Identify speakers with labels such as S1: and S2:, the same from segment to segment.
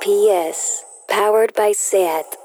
S1: PS, powered by SAT.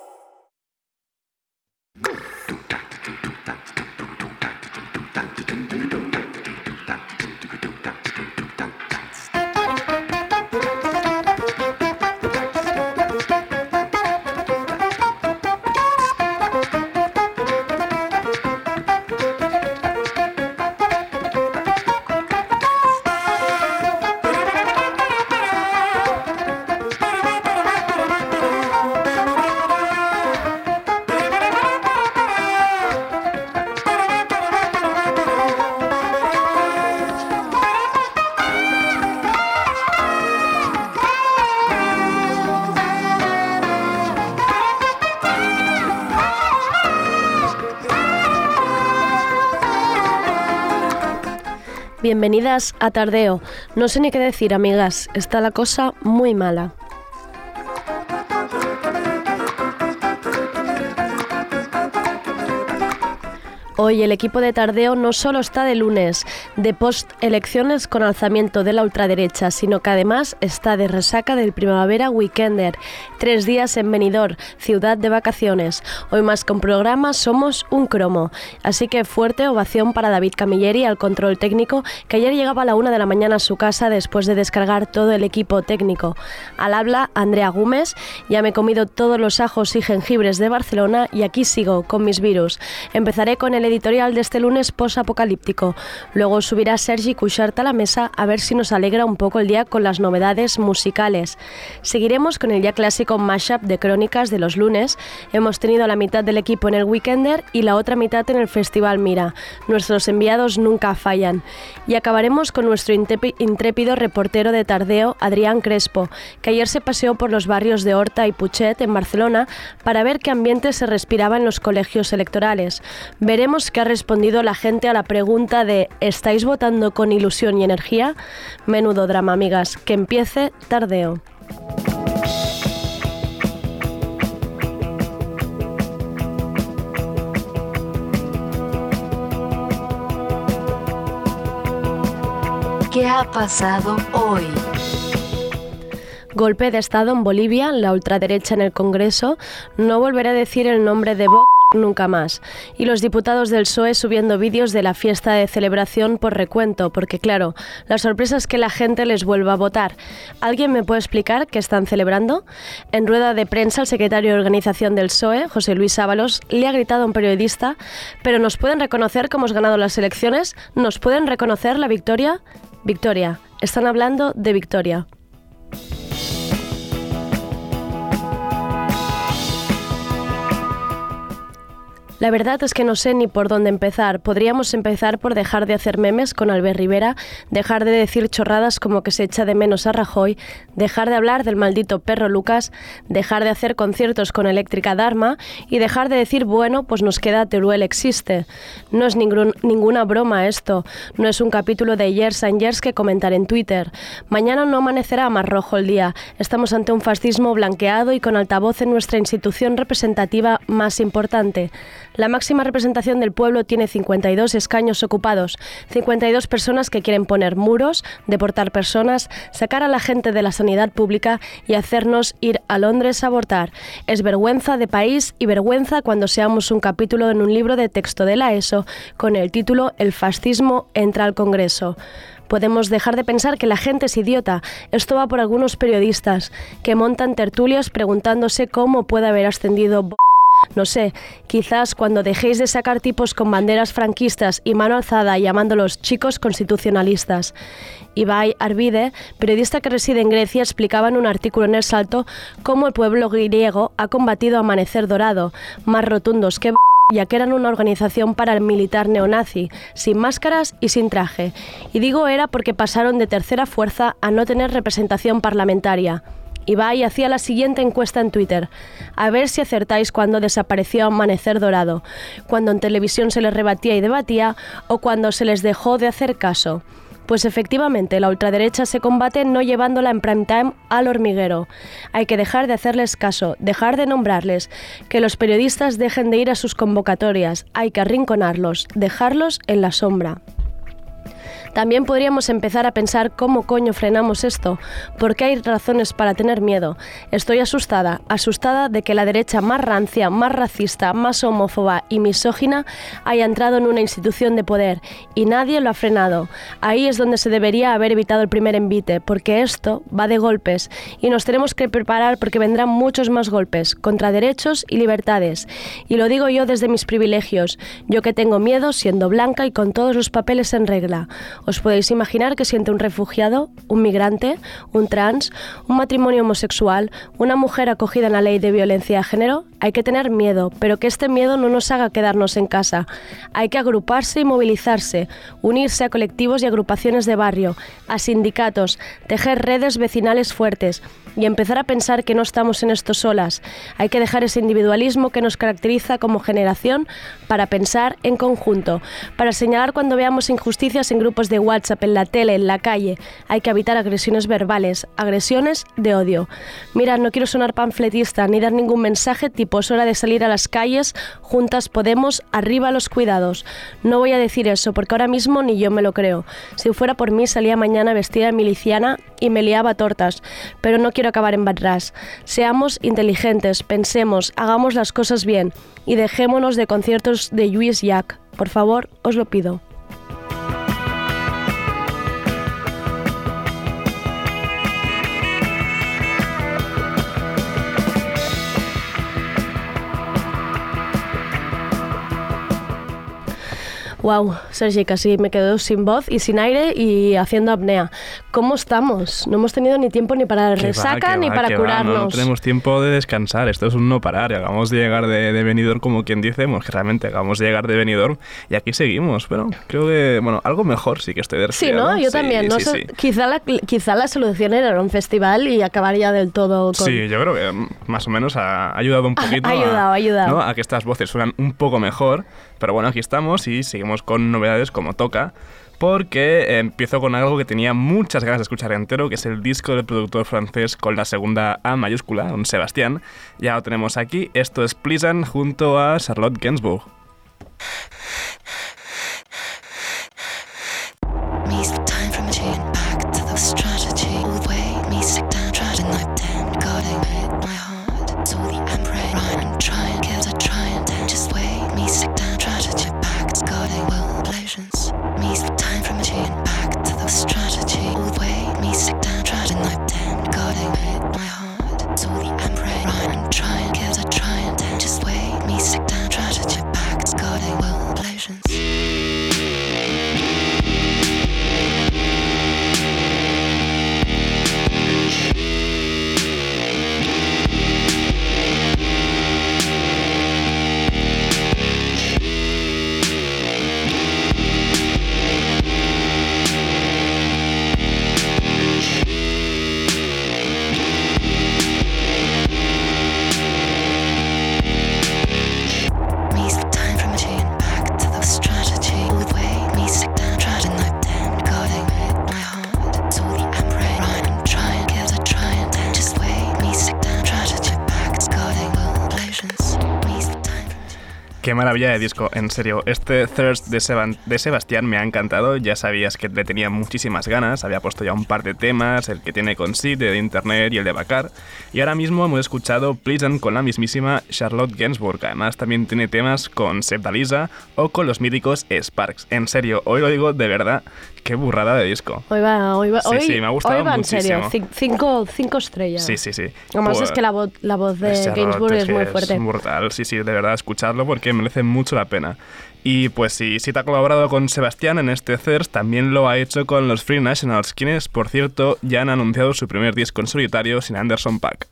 S2: Bienvenidas a Tardeo. No sé ni qué decir, amigas. Está la cosa muy mala. Hoy el equipo de Tardeo no solo está de lunes, de post-elecciones con alzamiento de la ultraderecha, sino que además está de resaca del Primavera Weekender. Tres días en Benidorm, ciudad de vacaciones. Hoy más con programa somos un cromo. Así que fuerte ovación para David Camilleri al control técnico, que ayer llegaba a la una de la mañana a su casa después de descargar todo el equipo técnico. Al habla Andrea Gómez, ya me he comido todos los ajos y jengibres de Barcelona y aquí sigo con mis virus. Empezaré con el editorial de este lunes post-apocalíptico. Luego subirá Sergi Cushart a la mesa a ver si nos alegra un poco el día con las novedades musicales. Seguiremos con el ya clásico mashup de crónicas de los lunes. Hemos tenido la mitad del equipo en el Weekender y la otra mitad en el Festival Mira. Nuestros enviados nunca fallan. Y acabaremos con nuestro intrépido reportero de tardeo, Adrián Crespo, que ayer se paseó por los barrios de Horta y Puchet en Barcelona para ver qué ambiente se respiraba en los colegios electorales. Veremos que ha respondido la gente a la pregunta de ¿estáis votando con ilusión y energía? Menudo drama, amigas. Que empiece tardeo.
S1: ¿Qué ha pasado hoy?
S2: Golpe de Estado en Bolivia, la ultraderecha en el Congreso. No volveré a decir el nombre de Vox nunca más. Y los diputados del PSOE subiendo vídeos de la fiesta de celebración por recuento, porque claro, la sorpresa es que la gente les vuelva a votar. ¿Alguien me puede explicar qué están celebrando? En rueda de prensa, el secretario de organización del PSOE, José Luis Ábalos, le ha gritado a un periodista, pero ¿nos pueden reconocer que hemos ganado las elecciones? ¿Nos pueden reconocer la victoria? Victoria. Están hablando de victoria. La verdad es que no sé ni por dónde empezar. Podríamos empezar por dejar de hacer memes con Albert Rivera, dejar de decir chorradas como que se echa de menos a Rajoy, dejar de hablar del maldito perro Lucas, dejar de hacer conciertos con Eléctrica Dharma y dejar de decir, bueno, pues nos queda Teruel existe. No es ninguna broma esto, no es un capítulo de Years and Years que comentar en Twitter. Mañana no amanecerá más rojo el día. Estamos ante un fascismo blanqueado y con altavoz en nuestra institución representativa más importante. La máxima representación del pueblo tiene 52 escaños ocupados, 52 personas que quieren poner muros, deportar personas, sacar a la gente de la sanidad pública y hacernos ir a Londres a abortar. Es vergüenza de país y vergüenza cuando seamos un capítulo en un libro de texto de la ESO con el título El fascismo entra al Congreso. Podemos dejar de pensar que la gente es idiota. Esto va por algunos periodistas que montan tertulias preguntándose cómo puede haber ascendido no sé, quizás cuando dejéis de sacar tipos con banderas franquistas y mano alzada llamándolos chicos constitucionalistas. Ibai Arvide, periodista que reside en Grecia, explicaba en un artículo en El Salto cómo el pueblo griego ha combatido Amanecer Dorado, más rotundos que ya que eran una organización para el militar neonazi, sin máscaras y sin traje. Y digo era porque pasaron de tercera fuerza a no tener representación parlamentaria. Ibai hacía la siguiente encuesta en Twitter. A ver si acertáis cuando desapareció Amanecer Dorado, cuando en televisión se les rebatía y debatía o cuando se les dejó de hacer caso. Pues efectivamente, la ultraderecha se combate no llevándola en prime time al hormiguero. Hay que dejar de hacerles caso, dejar de nombrarles, que los periodistas dejen de ir a sus convocatorias, hay que arrinconarlos, dejarlos en la sombra. También podríamos empezar a pensar cómo coño frenamos esto, porque hay razones para tener miedo. Estoy asustada, asustada de que la derecha más rancia, más racista, más homófoba y misógina haya entrado en una institución de poder y nadie lo ha frenado. Ahí es donde se debería haber evitado el primer envite, porque esto va de golpes y nos tenemos que preparar porque vendrán muchos más golpes contra derechos y libertades. Y lo digo yo desde mis privilegios, yo que tengo miedo siendo blanca y con todos los papeles en regla. ¿Os podéis imaginar que siente un refugiado, un migrante, un trans, un matrimonio homosexual, una mujer acogida en la ley de violencia de género? Hay que tener miedo, pero que este miedo no nos haga quedarnos en casa. Hay que agruparse y movilizarse, unirse a colectivos y agrupaciones de barrio, a sindicatos, tejer redes vecinales fuertes y empezar a pensar que no estamos en esto solas. Hay que dejar ese individualismo que nos caracteriza como generación para pensar en conjunto, para señalar cuando veamos injusticias en grupos de WhatsApp, en la tele, en la calle. Hay que evitar agresiones verbales, agresiones de odio. Mira, no quiero sonar panfletista ni dar ningún mensaje tipo es hora de salir a las calles, juntas podemos, arriba los cuidados. No voy a decir eso porque ahora mismo ni yo me lo creo. Si fuera por mí salía mañana vestida de miliciana y me liaba tortas, pero no quiero acabar en Badras. Seamos inteligentes, pensemos, hagamos las cosas bien y dejémonos de conciertos de Luis Jack. Por favor, os lo pido. Wow, Sergi, casi me quedo sin voz y sin aire y haciendo apnea. ¿Cómo estamos? No hemos tenido ni tiempo ni para resaca ni para curarnos.
S3: no tenemos tiempo de descansar. Esto es un no parar. Acabamos de llegar de, de Benidorm, como quien dice, bueno, que realmente acabamos de llegar de Benidorm y aquí seguimos. Pero creo que, bueno, algo mejor sí que estoy de
S2: Sí, ¿no? Yo también. No sé, Quizá, la, quizá la solución era un festival y acabar ya del todo con...
S3: Sí, yo creo que mm, más o menos ha ayudado un poquito.
S2: ha ayudado,
S3: a,
S2: ayudado.
S3: a que estas voces suenan un poco mejor. Pero bueno, aquí estamos y seguimos con novedades como toca porque empiezo con algo que tenía muchas ganas de escuchar entero, que es el disco del productor francés con la segunda A mayúscula, un Sebastián. Ya lo tenemos aquí, esto es Pleasant junto a Charlotte Gainsbourg. Maravilla de disco, en serio. Este Thirst de, Sebastián me ha encantado. Ya sabías que le tenía muchísimas ganas. Había puesto ya un par de temas, el que tiene con Sid, de Internet y el de Bacar. Y ahora mismo hemos escuchado Pleasant con la mismísima Charlotte Gainsbourg. Además, también tiene temas con Seb Dalisa o con los míticos Sparks. En serio, hoy lo digo de verdad Qué burrada de disco.
S2: Hoy va, hoy va.
S3: Sí,
S2: hoy,
S3: sí, me ha gustado
S2: hoy va
S3: muchísimo.
S2: en serio, cinco, cinco estrellas.
S3: Sí, sí, sí.
S2: Además
S3: Pues,
S2: es que la voz, la voz de
S3: Charlotte
S2: Gainsbourg es, muy fuerte.
S3: Es brutal, sí, sí, de verdad, escuchadlo porque merece mucho la pena. Y pues sí te ha colaborado con Sebastián en este Thirst, también lo ha hecho con los Free Nationals, quienes, por cierto, ya han anunciado su primer disco en solitario sin Anderson Paak.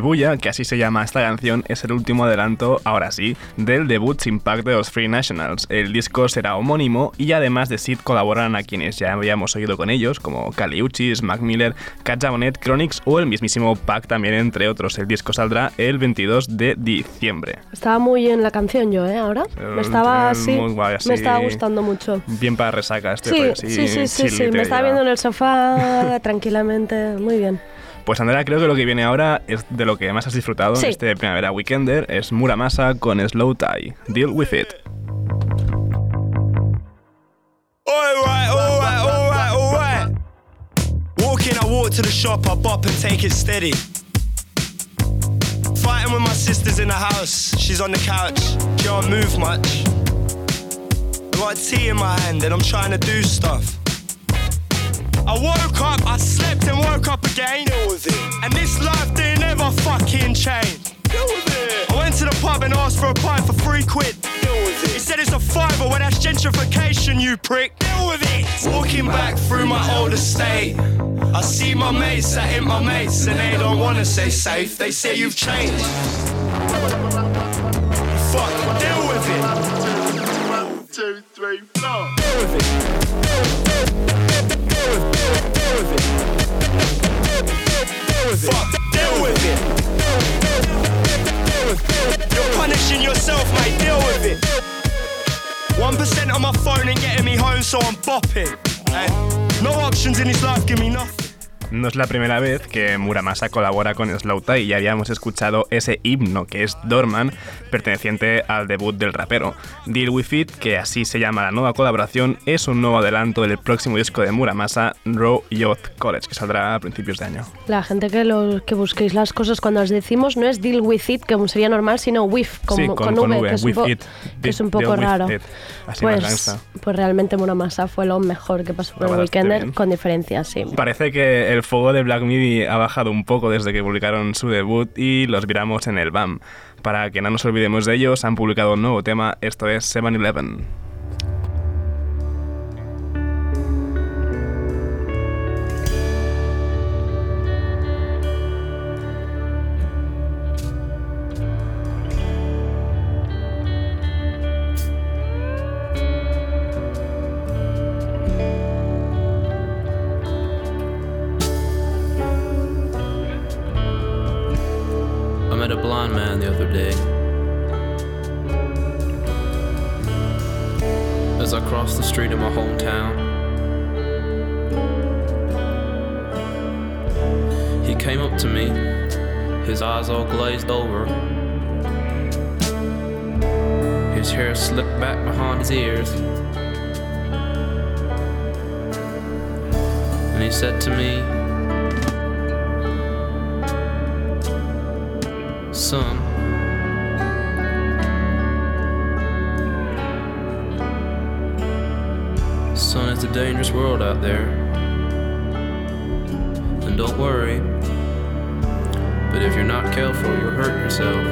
S3: Shibuya, que así se llama esta canción, es el último adelanto, ahora sí, del debut sin pack de los Free Nationals. El disco será homónimo y además de Sid colaboran a quienes ya habíamos oído con ellos, como Kali Uchis, Mac Miller, Kat Jabonet, Chronix o el mismísimo pack también, entre otros. El disco saldrá el 22 de diciembre.
S2: Estaba muy en la canción yo, ¿eh? Ahora.
S3: Eh,
S2: Me estaba
S3: eh,
S2: así. Me estaba gustando mucho.
S3: Bien para resaca este
S2: Sí, sí, sí, sí, sí, Me estaba viendo en el sofá tranquilamente. Muy bien.
S3: Pues Andrea, creo que lo que viene ahora es de lo que más has disfrutado
S2: Sí.
S3: en este Primavera Weekender, es Muramasa con Slow Tie. Deal with it.
S4: Alright, alright, alright, alright. Walking, I walk to the shop, I bop and take it steady. Fighting with my sisters in the house, she's on the couch, can't move much. I got tea in my hand and I'm trying to do stuff. I woke up, I slept and woke up again. Deal with it. And this life didn't ever fucking change. Deal with it. I went to the pub and asked for a pint for three quid. Deal with it. He said it's a fiver, well that's gentrification, you prick. Deal with it. Walking back through my old estate. I see my mates, I hit my mates, and they don't wanna say safe. They say you've changed. Fuck, deal with it.
S5: two, three, four.
S4: Deal with it. Fuck, deal with it. You're punishing yourself, mate. Deal with it. One percent on my phone ain't getting me home, so I'm bopping. Hey, no options in this life give me nothing.
S3: No es la primera vez que Muramasa colabora con Slow Tie, ya habíamos escuchado ese himno que es Dorman, perteneciente al debut del rapero. Deal With It, que así se llama la nueva colaboración, es un nuevo adelanto del próximo disco de Muramasa, Raw Youth College, que saldrá a principios de año.
S2: La gente que, lo, que busquéis las cosas cuando las decimos no es deal with it, como sería normal, sino with, con,
S3: Sí, con- con
S2: V,
S3: V,
S2: que, es un
S3: with it.
S2: que es un poco raro.
S3: Así
S2: Pues, pues realmente Muramasa fue lo mejor que pasó por el
S3: que
S2: Weekender, con diferencia, sí.
S3: Parece que el fuego de Black Midi ha bajado un poco desde que publicaron su debut y los viramos en el BAM. Para que no nos olvidemos de ellos, han publicado un nuevo tema, esto es 7-Eleven.
S6: Day. As I crossed the street in my hometown, he came up to me, his eyes all glazed over, his hair slicked back behind his ears. And he said to me, Son, it's a dangerous world out there. And don't worry, but if you're not careful, you'll hurt yourself.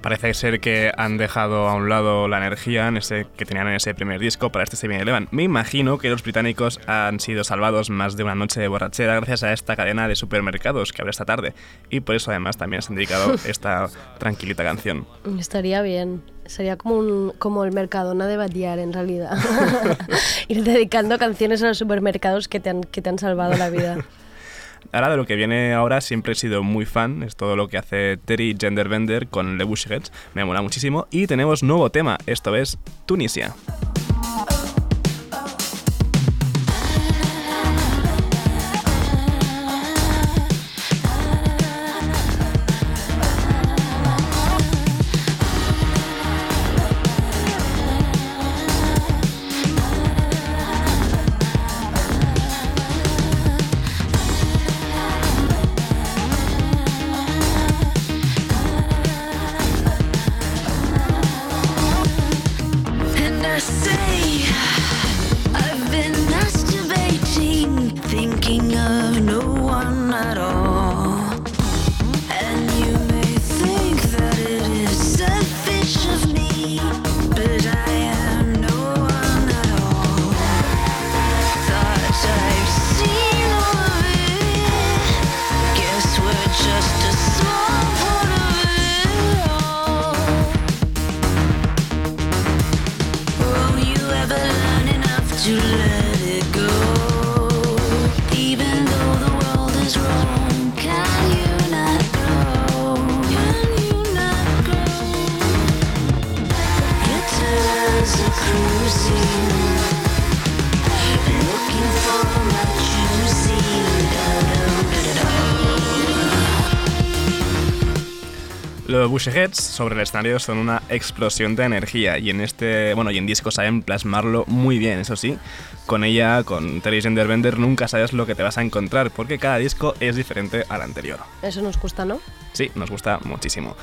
S3: Parece ser que han dejado a un lado la energía en ese, que tenían en ese primer disco para este 7-Eleven. Me imagino que los británicos han sido salvados más de una noche de borrachera gracias a esta cadena de supermercados que abre esta tarde. Y por eso además también se han dedicado esta tranquilita canción.
S2: Estaría bien. Sería como, un, como el Mercadona de Batiar, en realidad. Ir dedicando canciones a los supermercados que te han, que te han salvado la vida.
S3: Ahora de lo que viene ahora siempre he sido muy fan, es todo lo que hace Terry Genderbender con Le Bushheads, me mola muchísimo y tenemos nuevo tema, esto es Tunisia.
S7: Say,
S3: Los Bushheads sobre el escenario son una explosión de energía y en este, bueno, y en disco saben plasmarlo muy bien, eso sí. Con ella, con Terry Bender, nunca sabes lo que te vas a encontrar porque cada disco es diferente al anterior.
S2: Eso nos gusta, ¿no?
S3: Sí, nos gusta muchísimo.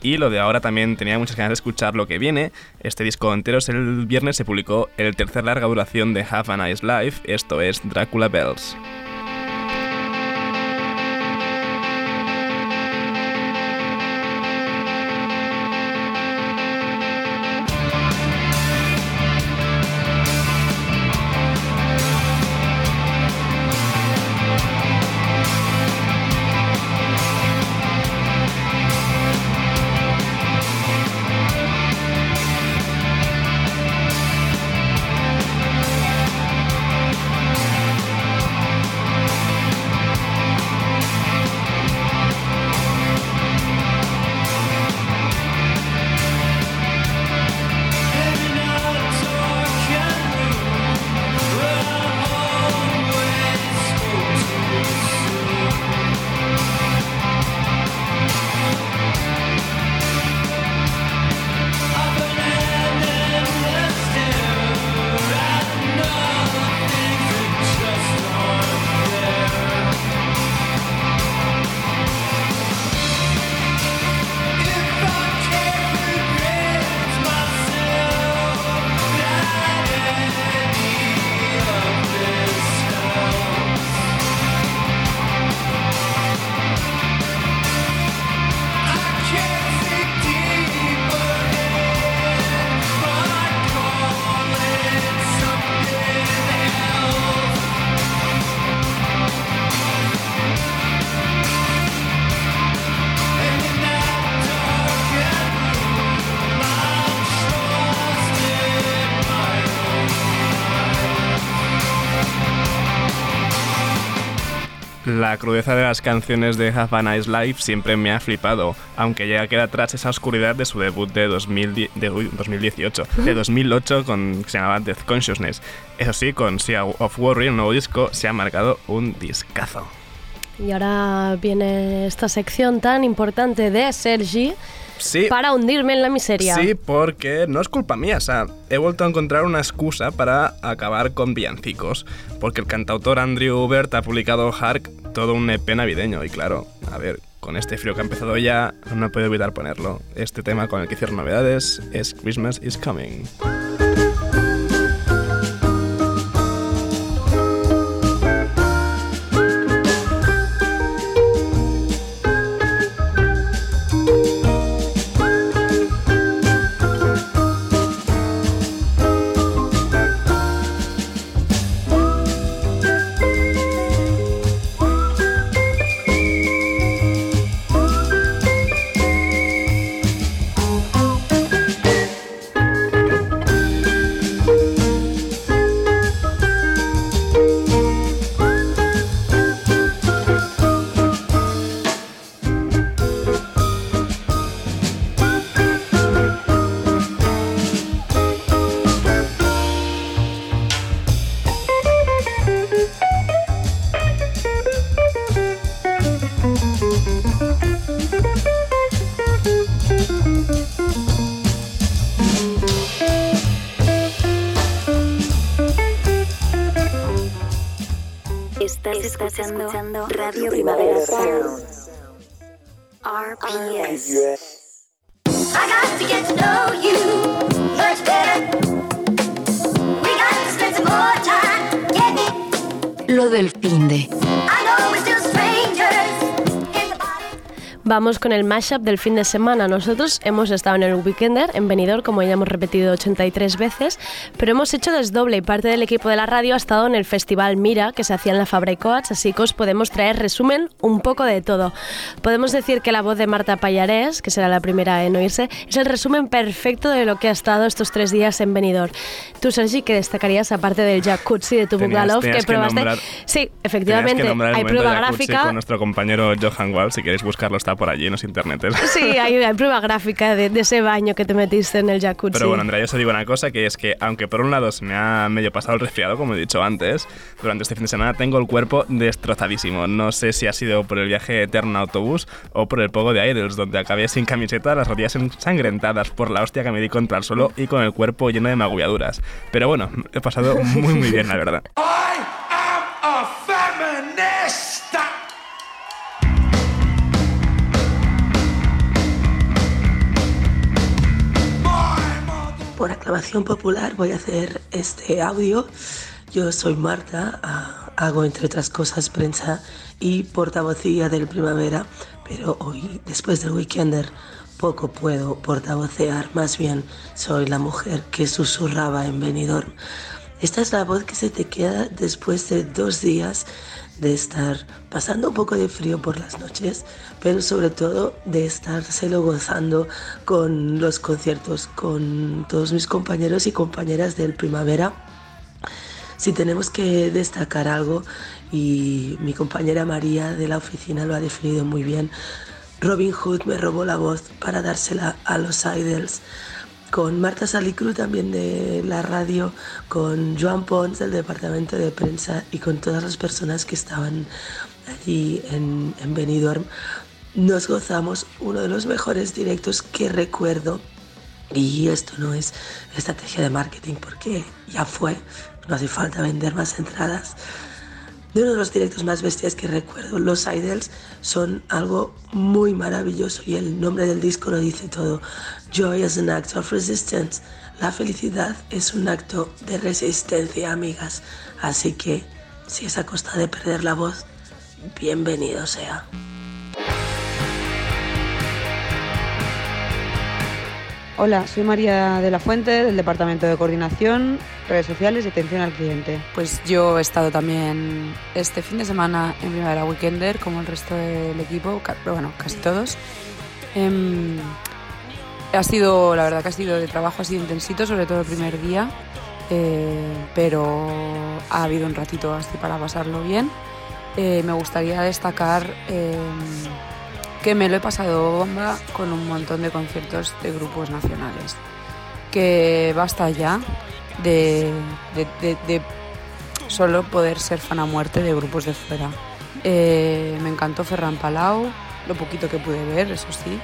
S3: Y lo de ahora también tenía muchas ganas de escuchar lo que viene. Este disco entero es el viernes se publicó el tercer larga duración de Have a Nice Life, esto es Dracula Bells. La crudeza de las canciones de Have a Nice Life siempre me ha flipado, aunque ya queda atrás esa oscuridad de su debut de, 2010 de uy, 2018, de 2008 con, que se llamaba Death Consciousness. Eso sí, con Sea of Worry, el nuevo disco, se ha marcado un discazo.
S2: Y ahora viene esta sección tan importante de Sergi
S3: Sí,
S2: para hundirme en la miseria.
S3: Sí, porque no es culpa mía, o sea, he vuelto a encontrar una excusa para acabar con villancicos, porque el cantautor Andrew Hubert ha publicado Hark, todo un EP navideño, y claro, a ver, con este frío que ha empezado ya, no puedo evitar ponerlo. Este tema con el que hicieron novedades es Christmas is Coming.
S2: Vamos con el mashup del fin de semana. Nosotros hemos estado en el Weekender, en Benidorm, como ya hemos repetido 83 veces, pero hemos hecho desdoble y parte del equipo de la radio ha estado en el Festival Mira, que se hacía en la Fabra y Coats, así que os podemos traer resumen un poco de todo. Podemos decir que la voz de Marta Payarés, que será la primera en oírse, es el resumen perfecto de lo que ha estado estos tres días en Benidorm. Tú, Sergi, que destacarías aparte del jacuzzi de tu
S3: tenías
S2: que
S3: que
S2: probaste.
S3: nombrar-
S2: sí, efectivamente,
S3: que
S2: hay prueba gráfica.
S3: con nuestro compañero Johan Wall. Si queréis buscarlo, está por allí en los internetes.
S2: Sí, hay, hay prueba gráfica de, de ese baño que te metiste en el jacuzzi.
S3: Pero bueno, Andrea, yo os digo una cosa, que es que aunque por un lado se me ha medio pasado el resfriado, como he dicho antes, durante este fin de semana tengo el cuerpo destrozadísimo. No sé si ha sido por el viaje eterno en autobús o por el pogo de Idols, donde acabé sin camiseta, las rodillas ensangrentadas por la hostia que me di contra el suelo y con el cuerpo lleno de magulladuras. Pero bueno, he pasado muy muy bien, la verdad.
S8: I am a
S9: Por aclamación popular voy a hacer este audio. Yo soy Marta, ah, hago entre otras cosas prensa y portavocía del Primavera, pero hoy, después del Weekender, poco puedo portavocear, más bien soy la mujer que susurraba en Benidorm. Esta es la voz que se te queda después de dos días de estar pasando un poco de frío por las noches, pero sobre todo de estárselo gozando con los conciertos, con todos mis compañeros y compañeras del primavera. Si tenemos que destacar algo, y mi compañera María de la oficina lo ha definido muy bien, Robin Hood me robó la voz para dársela a los Idols con Marta Salicru también de la radio, con Joan Pons del departamento de prensa y con todas las personas que estaban allí en, en Benidorm, nos gozamos uno de los mejores directos que recuerdo. Y esto no es estrategia de marketing porque ya fue, no hace falta vender más entradas. De uno de los directos más bestias que recuerdo, los Idols son algo muy maravilloso y el nombre del disco lo dice todo. Joy is an act of resistance. La felicidad es un acto de resistencia, amigas. Así que, si es a costa de perder la voz, bienvenido sea.
S10: Hola, soy María de la Fuente del Departamento de Coordinación, Redes Sociales y Atención al Cliente.
S11: Pues yo he estado también este fin de semana en Primavera Weekender, como el resto del equipo, bueno, casi todos. Em, ha sido, la verdad que ha sido de trabajo, ha sido intensito, sobre todo el primer día, eh, pero ha habido un ratito así para pasarlo bien. Eh, me gustaría destacar em, que me lo he pasado bomba con un montón de conciertos de grupos nacionales. Que basta ya de, de- de- de solo poder ser fan a muerte de grupos de fuera. Eh, me encantó Ferran Palau, lo poquito que pude ver, eso sí.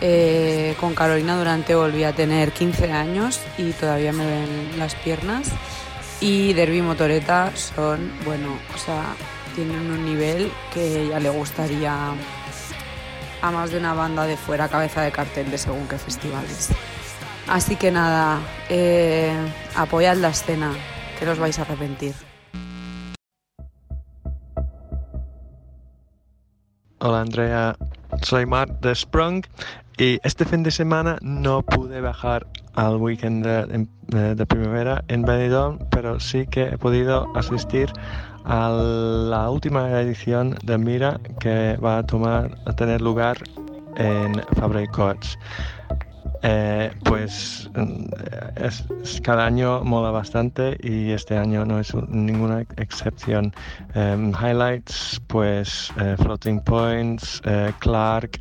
S11: Eh, con Carolina Durante volví a tener 15 años y todavía me ven las piernas. Y Derby Motoreta son, bueno, o sea, tienen un nivel que ya le gustaría a más de una banda de fuera cabeza de cartel de según qué festivales. Así que nada, eh, apoyad la escena, que os vais a arrepentir.
S12: Hola Andrea, soy Mark de Sprung y este fin de semana no pude bajar al weekend de, primavera en Benidorm, pero sí que he podido asistir a la última edición de Mira que va a tomar a tener lugar en Fabre Coats. Eh, pues mm, es- cada año mola bastante y este año no es un- ninguna excepción. Em, highlights, pues eh, Floating Points, eh, Clark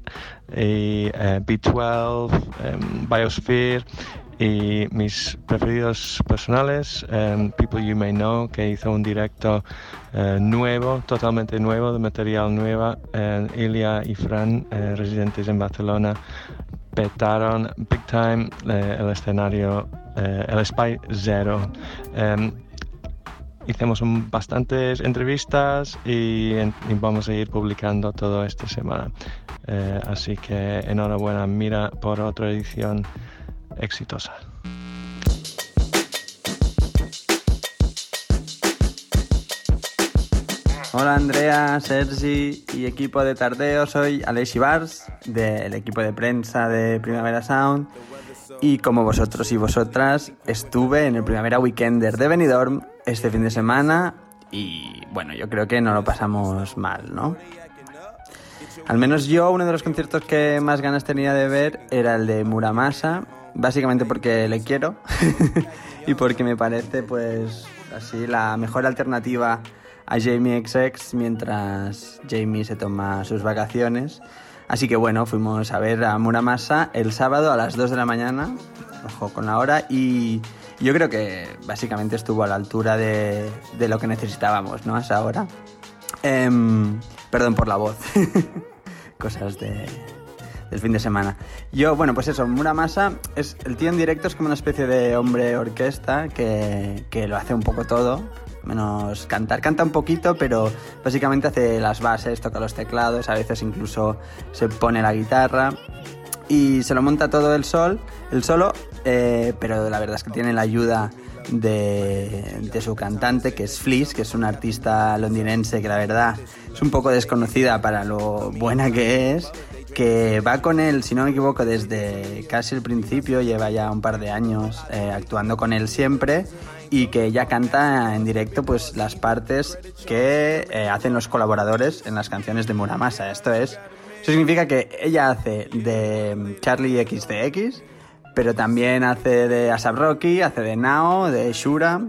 S12: y eh, B12, em, Biosphere y mis preferidos personales, em, People You May Know, que hizo un directo eh, nuevo, totalmente nuevo, de material nuevo, eh, y Fran, eh, residentes en Barcelona, petaron big time eh, el escenario, eh, el Spy Zero. Em, hicimos un- bastantes entrevistas y, y vamos a ir publicando todo esta semana. Eh, así que enhorabuena, mira por otra edición exitosa.
S13: Hola Andrea, Sergi y equipo de Tardeo, soy Alexi Bars del equipo de prensa de Primavera Sound y como vosotros y vosotras estuve en el Primavera Weekender de Benidorm este fin de semana y bueno, yo creo que no lo pasamos mal, ¿no? Al menos yo uno de los conciertos que más ganas tenía de ver era el de Muramasa, básicamente porque le quiero y porque me parece pues así la mejor alternativa a Jamie XX mientras Jamie se toma sus vacaciones. Así que bueno, fuimos a ver a Muramasa el sábado a las 2 de la mañana, ojo con la hora, y yo creo que básicamente estuvo a la altura de, de lo que necesitábamos, ¿no? A esa hora. Em, perdón por la voz. Cosas de, del fin de semana. Yo, bueno, pues eso, Muramasa, es, el tío en directo es como una especie de hombre orquesta que, que lo hace un poco todo, menos cantar. Canta un poquito, pero básicamente hace las bases, toca los teclados, a veces incluso se pone la guitarra y se lo monta todo el sol, el solo, eh, pero la verdad es que tiene la ayuda de, de, su cantante, que es Fleece, que es una artista londinense que la verdad es un poco desconocida para lo buena que es, que va con él, si no me equivoco, desde casi el principio, lleva ya un par de años eh, actuando con él siempre y que ella canta en directo pues las partes que eh, hacen los colaboradores en las canciones de Muramasa. Esto es, eso significa que ella hace de Charlie XCX, pero también hace de Asap Rocky, hace de Nao, de Shura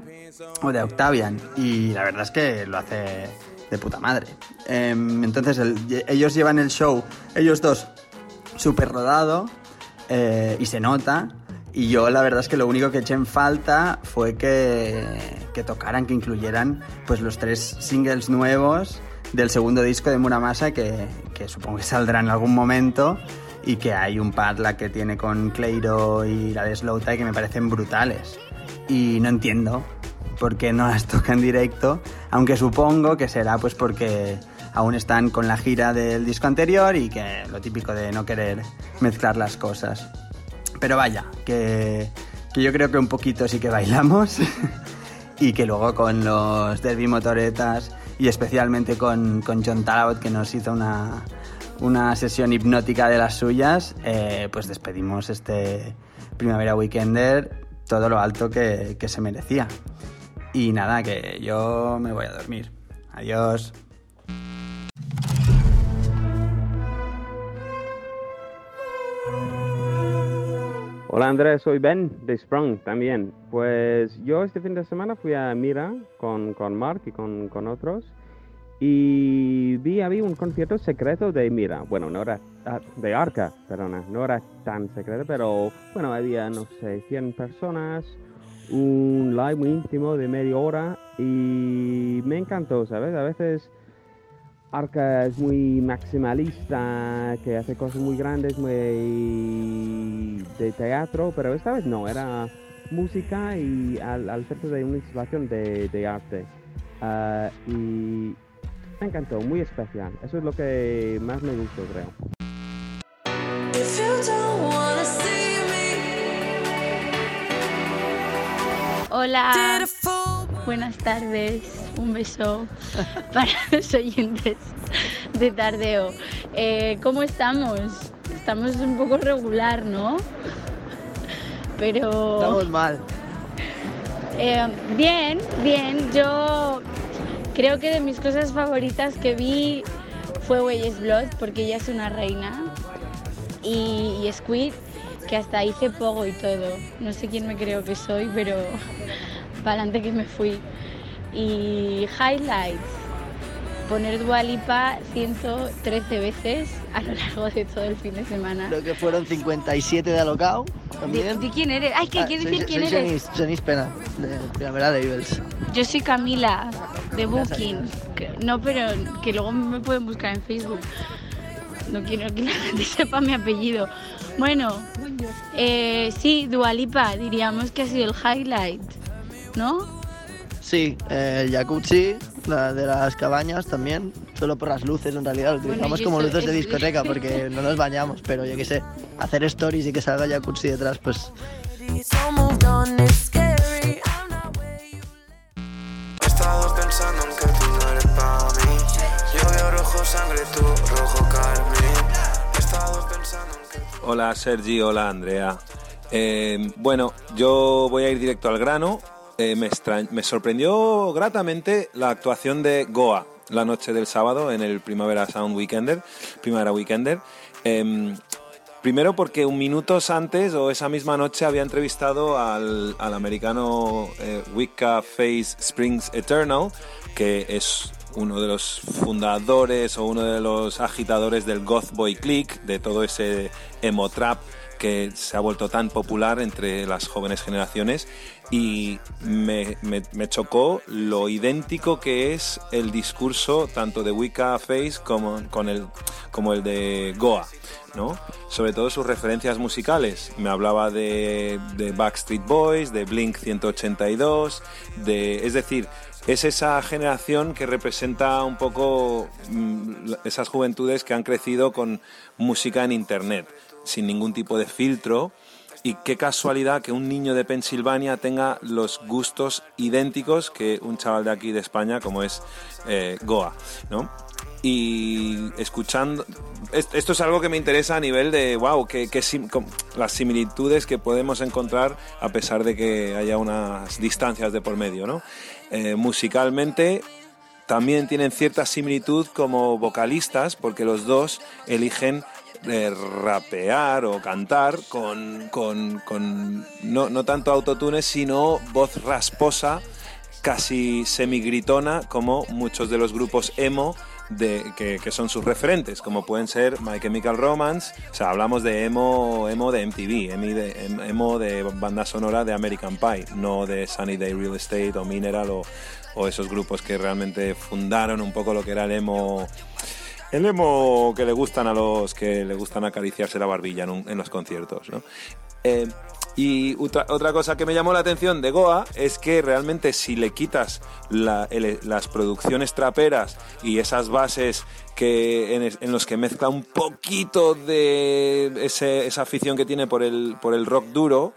S13: o de Octavian y la verdad es que lo hace de puta madre. Eh, entonces el, ellos llevan el show, ellos dos, súper rodado eh, y se nota. Y yo la verdad es que lo único que eché en falta fue que, tocaran, que incluyeran pues los tres singles nuevos del segundo disco de Muramasa que, que supongo que saldrá en algún momento y que hay un par, la que tiene con Cleiro y la de Slow Tie, que me parecen brutales. Y no entiendo por qué no las toca en directo, aunque supongo que será pues porque aún están con la gira del disco anterior y que lo típico de no querer mezclar las cosas. Pero vaya, que, que yo creo que un poquito sí que bailamos y que luego con los Derby Motoretas y especialmente con, con John Talbot que nos hizo una, una sesión hipnótica de las suyas, eh, pues despedimos este Primavera Weekender todo lo alto que, que se merecía. Y nada, que yo me voy a dormir. Adiós.
S14: Hola Andrés, soy Ben de Sprung también. Pues yo este fin de semana fui a Mira con, con Mark y con, con otros y vi había un concierto secreto de Mira. Bueno, no era ah, de Arca, perdona, no era tan secreto, pero bueno, había no sé, 100 personas, un live muy íntimo de media hora y me encantó, ¿sabes? A veces Arca es muy maximalista, que hace cosas muy grandes, muy de teatro, pero esta vez no, era música y al, al centro de una instalación de, de arte. Uh, y me encantó, muy especial. Eso es lo que más me gustó, creo.
S15: Hola, buenas tardes, un beso para los oyentes de Tardeo. Eh, ¿Cómo estamos? Estamos un poco regular, ¿no? Pero...
S16: Estamos mal.
S15: Eh, bien, bien. Yo creo que de mis cosas favoritas que vi fue Weyes Blood, porque ella es una reina. Y, y Squid, que hasta hice pogo y todo. No sé quién me creo que soy, pero para adelante que me fui. Y highlights, poner Dualipa 113 veces a lo largo de todo el fin de semana.
S16: Creo que fueron 57 de alocao.
S15: ¿De, de quién eres? Ay, ¿qué
S16: Ah, soy-
S15: quién
S16: soy
S15: eres?
S16: Janice, Pena, de Primavera de Evils.
S15: Yo soy Camila, de Booking. No, pero que luego me pueden buscar en Facebook. No quiero que la gente sepa mi apellido. Bueno, eh, sí, Dualipa, diríamos que ha sido el highlight, ¿no?
S16: Sí, eh, el jacuzzi, la de las cabañas también, solo por las luces en realidad, lo utilizamos como
S15: eso
S16: luces de
S15: es-
S16: discoteca porque no nos bañamos, pero yo qué sé, hacer stories y que salga jacuzzi detrás, pues
S17: He estado pensando en que tú no eres para mí. Yo veo rojo sangre, tú rojo carmín. He estado pensando en que
S18: Hola Sergi, hola Andrea. Eh, bueno, yo voy a ir directo al grano. Eh, me, me sorprendió gratamente la actuación de Goa la noche del sábado en el Primavera Sound Weekender, Weekender. Eh, Primero porque un minutos antes o esa misma noche había entrevistado al, al americano eh, Wicca Face Springs Eternal, que es uno de los fundadores o uno de los agitadores del Goth Boy Click, de todo ese emo trap que se ha vuelto tan popular entre las jóvenes generaciones y me, chocó lo idéntico que es el discurso tanto de Wicca Face como, con el, como el de Goa. ¿no? Sobre todo sus referencias musicales. Me hablaba de, de Backstreet Boys, de Blink 182, de, es decir, es esa generación que representa un poco mm, esas juventudes que han crecido con música en internet, sin ningún tipo de filtro. Y qué casualidad que un niño de Pensilvania tenga los gustos idénticos que un chaval de aquí de España como es eh, Goa, ¿no? Y escuchando, es- esto es algo que me interesa a nivel de, wow, que, sim- las similitudes que podemos encontrar a pesar de que haya unas distancias de por medio, ¿no? Eh, musicalmente también tienen cierta similitud como vocalistas porque los dos eligen eh, rapear o cantar con, con- con no, no tanto autotunes sino voz rasposa casi semigritona como muchos de los grupos emo de, que, que son sus referentes, como pueden ser My Chemical Romance, o sea, hablamos de emo, emo de MTV, emo de, em- emo de banda sonora de American Pie, no de Sunny Day Real Estate o Mineral o, o esos grupos que realmente fundaron un poco lo que era el emo el emo que le gustan a los que le gustan acariciarse la barbilla en, un- en los conciertos, ¿no? Eh, y otra, otra cosa que me llamó la atención de Goa es que realmente si le quitas las producciones traperas y esas bases que en, en los que mezcla un poquito de esa afición que tiene por el, por el rock duro,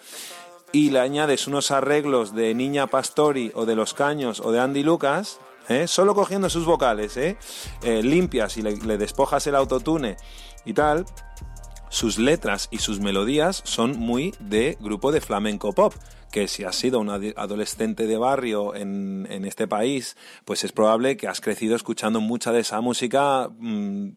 S18: y le añades unos arreglos de Niña Pastori o de Los Caños o de Andy Lucas, ¿eh? solo cogiendo sus vocales, ¿eh? Eh, limpias y le, le despojas el autotune y tal, sus letras y sus melodías son muy de grupo de flamenco pop que si has sido un adolescente de barrio en, en este país, pues es probable que has crecido escuchando mucha de esa música, mm,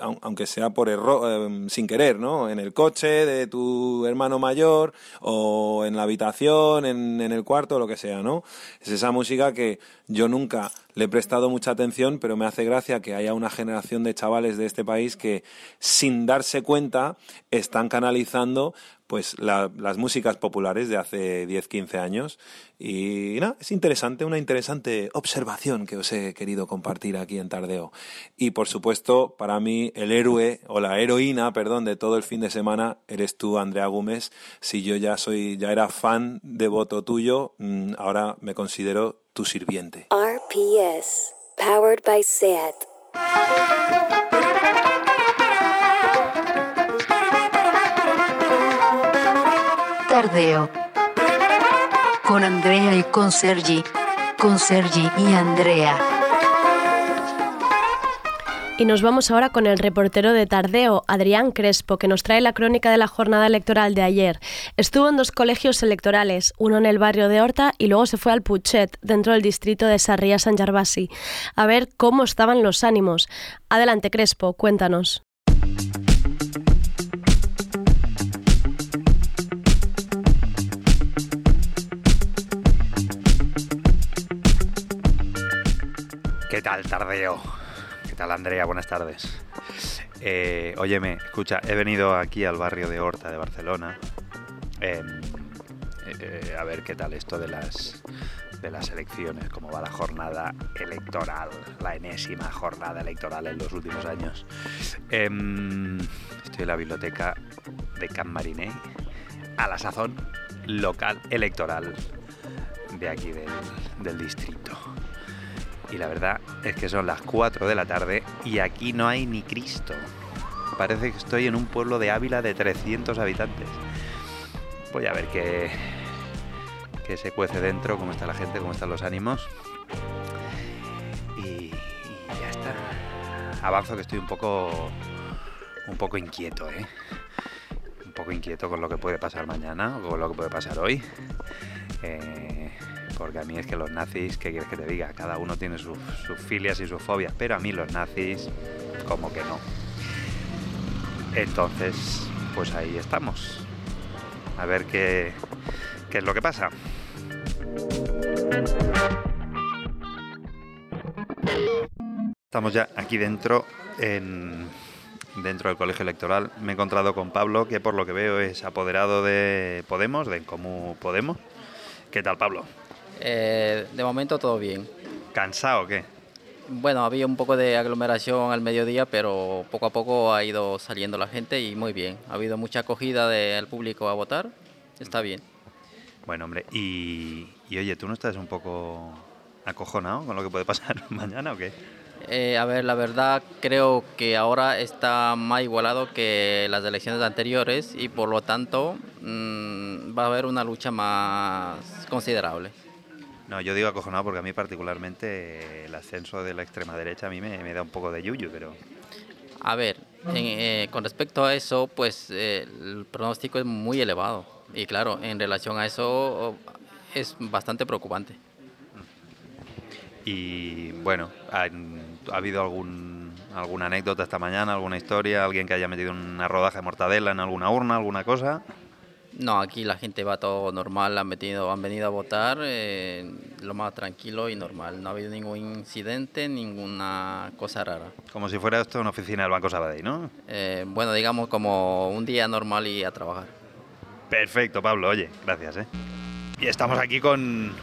S18: au- aunque sea por error, em, sin querer, ¿no? En el coche de tu hermano mayor o en la habitación, en, en el cuarto, lo que sea, ¿no? Es esa música que yo nunca le he prestado mucha atención, pero me hace gracia que haya una generación de chavales de este país que, sin darse cuenta, están canalizando pues la- las músicas populares de hace 10, 15 años. Y nada, es interesante, una interesante observación que os he querido compartir aquí en Tardeo. Y por supuesto, para mí, el héroe o la heroína, perdón, de todo el fin de semana eres tú, Andrea Gómez. Si yo ya soy, ya era fan devoto tuyo, mm, ahora me considero tu sirviente.
S1: RPS, powered by.
S19: Tardeo. Con Andrea y con Sergi. Con Sergi y Andrea.
S2: Y nos vamos ahora con el reportero de Tardeo, Adrián Crespo, que nos trae la crónica de la jornada electoral de ayer. Estuvo en dos colegios electorales, uno en el barrio de Horta y luego se fue al Puchet, dentro del distrito de Sarria San Gervasi, a ver cómo estaban los ánimos. Adelante, Crespo, cuéntanos.
S20: Tal, Tardeo? ¿Qué tal, Andrea? Buenas tardes. Eh, óyeme, escucha, he venido aquí al barrio de Horta de Barcelona em, eh, a ver qué tal esto de las de las elecciones, cómo va la jornada electoral, la enésima jornada electoral en los últimos años. Em, estoy en la biblioteca de Can Mariné, a la sazón local electoral de aquí del, del distrito. Y la verdad es que son las 4 de la tarde y aquí no hay ni Cristo. Parece que estoy en un pueblo de Ávila de 300 habitantes. Voy a ver qué, qué se cuece dentro, cómo está la gente, cómo están los ánimos. Y, ya está. Avanzo que estoy un poco un poco inquieto, ¿eh? Un poco inquieto con lo que puede pasar mañana o con lo que puede pasar hoy. Eh, porque a mí es que los nazis, ¿qué quieres que te diga? Cada uno tiene sus, filias y sus fobias, pero a mí los nazis, como que no. Entonces, pues ahí estamos. A ver qué, qué es lo que pasa. Estamos ya aquí dentro, en, dentro del colegio electoral. Me he encontrado con Pablo, que por lo que veo es apoderado de Podemos, de Comú Podemos. ¿Qué tal, Pablo?
S21: Eh, de momento todo bien.
S20: ¿Cansado o qué?
S21: Bueno, había un poco de aglomeración al mediodía, pero poco a poco ha ido saliendo la gente y muy bien. Ha habido mucha acogida del público a votar. Está bien.
S20: Bueno, hombre, y, y oye, ¿tú no estás un poco acojonado con lo que puede pasar mañana o qué?
S21: Eh, a ver, la verdad creo que ahora está más igualado que las elecciones anteriores y por lo tanto mm, va a haber una lucha más considerable.
S20: No, yo digo acojonado porque a mí particularmente el ascenso de la extrema derecha a mí me, me da un poco de yuyu, pero...
S21: A ver, en- eh, con respecto a eso, pues eh, el pronóstico es muy elevado y claro, en relación a eso oh, es bastante preocupante.
S20: Y bueno, ¿ha, ha habido algún, alguna anécdota esta mañana, alguna historia, alguien que haya metido una rodaja de mortadela en alguna urna, alguna cosa?
S21: No, aquí la gente va todo normal, han, metido, han venido a votar eh, lo más tranquilo y normal. No ha habido ningún incidente, ninguna cosa rara.
S20: Como si fuera esto una oficina del Banco Sabadell, ¿no?
S21: Eh, bueno, digamos como un día normal y a trabajar.
S20: Perfecto, Pablo, oye, gracias, ¿eh? Y estamos aquí con,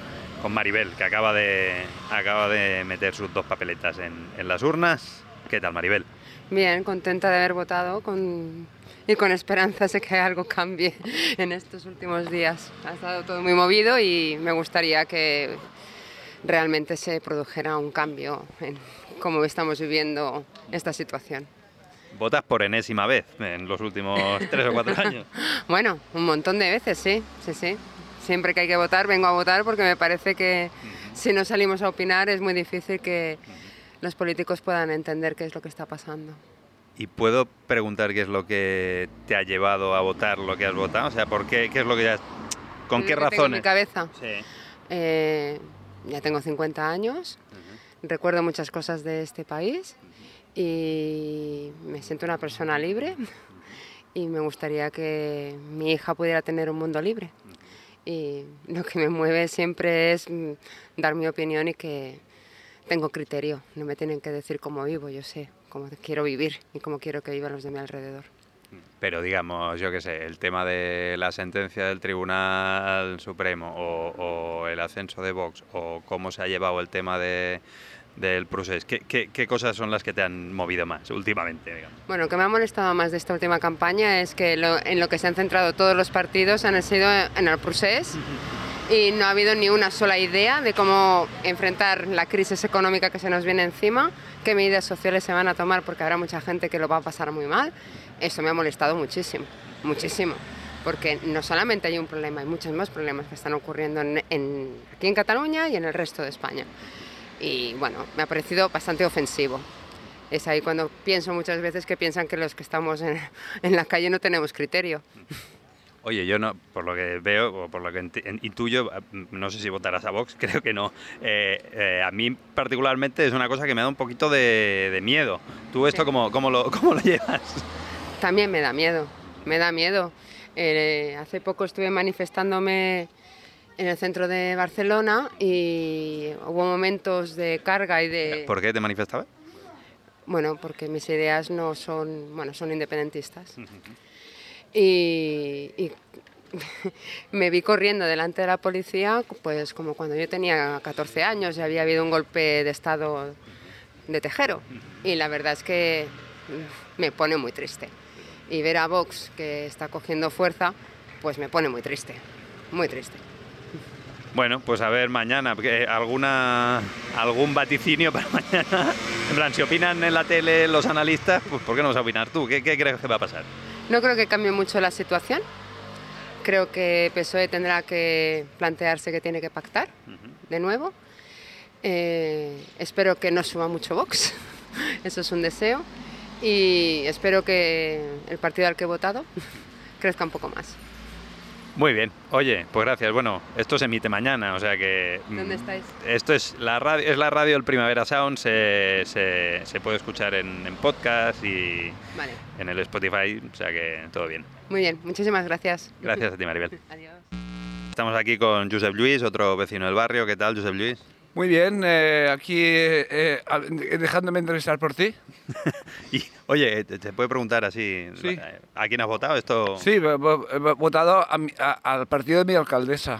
S20: con Maribel, que acaba de, acaba de meter sus dos papeletas en, en las urnas. ¿Qué tal, Maribel?
S22: Bien, contenta de haber votado con, y con esperanzas de que algo cambie en estos últimos días. Ha estado todo muy movido y me gustaría que realmente se produjera un cambio en cómo estamos viviendo esta situación.
S20: ¿Votas por enésima vez en los últimos tres o cuatro años?
S22: Bueno, un montón de veces, sí, sí, sí. Siempre que hay que votar, vengo a votar porque me parece que si no salimos a opinar es muy difícil que los políticos puedan entender qué es lo que está pasando.
S20: ¿Y puedo preguntar qué es lo que te ha llevado a votar lo que has votado? O sea, ¿por qué? ¿Qué es lo que ya... ¿Con qué
S22: que tengo en
S20: razones?
S22: mi cabeza.
S20: Sí.
S22: Eh, ya tengo 50 años, recuerdo muchas cosas de este país y me siento una persona libre y me gustaría que mi hija pudiera tener un mundo libre. Y lo que me mueve siempre es mm, dar mi opinión y que tengo criterio, no me tienen que decir cómo vivo, yo sé cómo quiero vivir y cómo quiero que vivan los de mi alrededor.
S20: Pero digamos, yo qué sé, el tema de la sentencia del Tribunal Supremo o, o el ascenso de Vox o cómo se ha llevado el tema de, del procés, ¿qué, qué, qué cosas son las que te han movido más últimamente? Digamos?
S22: Bueno, lo que me ha molestado más de esta última campaña es que lo- en lo que se han centrado todos los partidos han sido en el procés y no ha habido ni una sola idea de cómo enfrentar la crisis económica que se nos viene encima, qué medidas sociales se van a tomar porque habrá mucha gente que lo va a pasar muy mal. Eso me ha molestado muchísimo, muchísimo. Porque no solamente hay un problema, hay muchos más problemas que están ocurriendo en- en- aquí en Cataluña y en el resto de España. Y bueno, me ha parecido bastante ofensivo. Es ahí cuando pienso muchas veces que piensan que los que estamos en, en la calle no tenemos criterio.
S20: Oye, yo no, por lo que veo o por lo que intuyo, a- no sé si votarás a Vox, creo que no. Eh, eh, a mí particularmente es una cosa que me da un poquito de, de miedo. ¿Tú esto cómo, cómo, lo, cómo lo llevas?
S22: También me da miedo, me da miedo. Eh, hace poco estuve manifestándome en el centro de Barcelona y hubo momentos de carga y de...
S20: ¿Por qué te manifestabas?
S22: Bueno, porque mis ideas no son, bueno, son independentistas. Y, me vi corriendo delante de la policía, pues como cuando yo tenía 14 años y había habido un golpe de estado de Tejero. Y la verdad es que me pone muy triste. Y ver a Vox que está cogiendo fuerza, pues me pone muy triste, muy triste.
S20: Bueno, pues a ver mañana, alguna algún vaticinio para mañana. En plan, si opinan en la tele los analistas, pues ¿por qué no vas a opinar tú? ¿Qué, qué crees que va a pasar?
S22: No creo que cambie mucho la situación. Creo que PSOE tendrá que plantearse que tiene que pactar de nuevo. Eh, espero que no suba mucho Vox, eso es un deseo. Y espero que el partido al que he votado crezca un poco más.
S20: Muy bien. Oye, pues gracias. Bueno, esto se emite mañana, o sea que... mm,
S22: ¿Dónde estáis?
S20: Esto es la radio, es la radio del Primavera Sound, se, se, se puede escuchar en, en podcast y
S22: Vale.
S20: en el Spotify, o sea que todo bien.
S22: Muy bien, muchísimas gracias.
S20: Gracias a ti, Maribel.
S22: Adiós.
S20: Estamos aquí con Josep Luis, otro vecino del barrio. ¿Qué tal, Josep Luis?
S5: Muy bien, eh, aquí eh, eh, dejándome entrevistar por ti.
S20: Y, oye, te, te puedo preguntar así,
S5: Sí.
S20: eh, ¿a quién has votado? Esto...
S5: Sí, he vo- he votado a a- al partido de mi alcaldesa.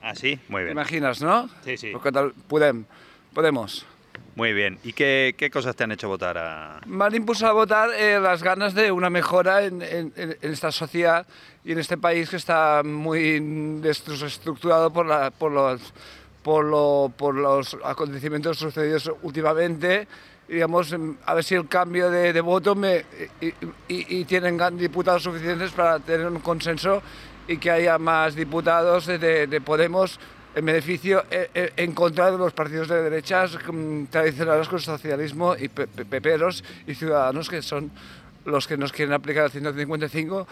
S20: Ah, sí, muy
S5: ¿Te
S20: bien.
S5: imaginas, no?
S20: Sí, sí.
S5: Porque tal- Podem, Podemos.
S20: Muy bien. ¿Y qué, qué cosas te han hecho votar a...?
S5: Me han impulsado a votar eh, las ganas de una mejora en, en- en- en esta sociedad y en este país que está muy desestructurado por, la, por, los, por, lo- por los acontecimientos sucedidos últimamente. Digamos, em, a ver si el cambio de, voto me, y, tienen diputados suficientes para tener un consenso y que haya más diputados de, de- de Podemos en beneficio, eh, eh, en contra de los partidos de derechas mm, tradicionales con socialismo y pe- pe- peperos y ciudadanos que son los que nos quieren aplicar el 155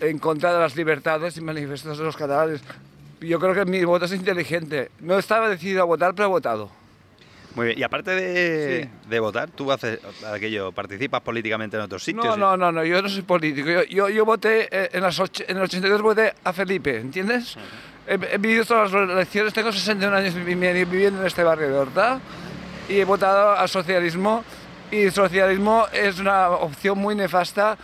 S5: en contra de las libertades y manifestos de los catalanes. Yo creo que mi voto es inteligente. No estaba decidido a votar, pero he votado.
S20: Muy bien. Y aparte de, de votar, ¿tú haces aquello, participas políticamente en otros sitios?
S5: No, no, no, no, yo no soy político. Yo, yo, yo voté eh, en, las och- en el 82 voté a Felipe, ¿entiendes? He, he vivido todas las elecciones, tengo 61 años vi- vi- viviendo en este barrio de Horta y he votado al socialismo y el socialismo es una opción muy nefasta.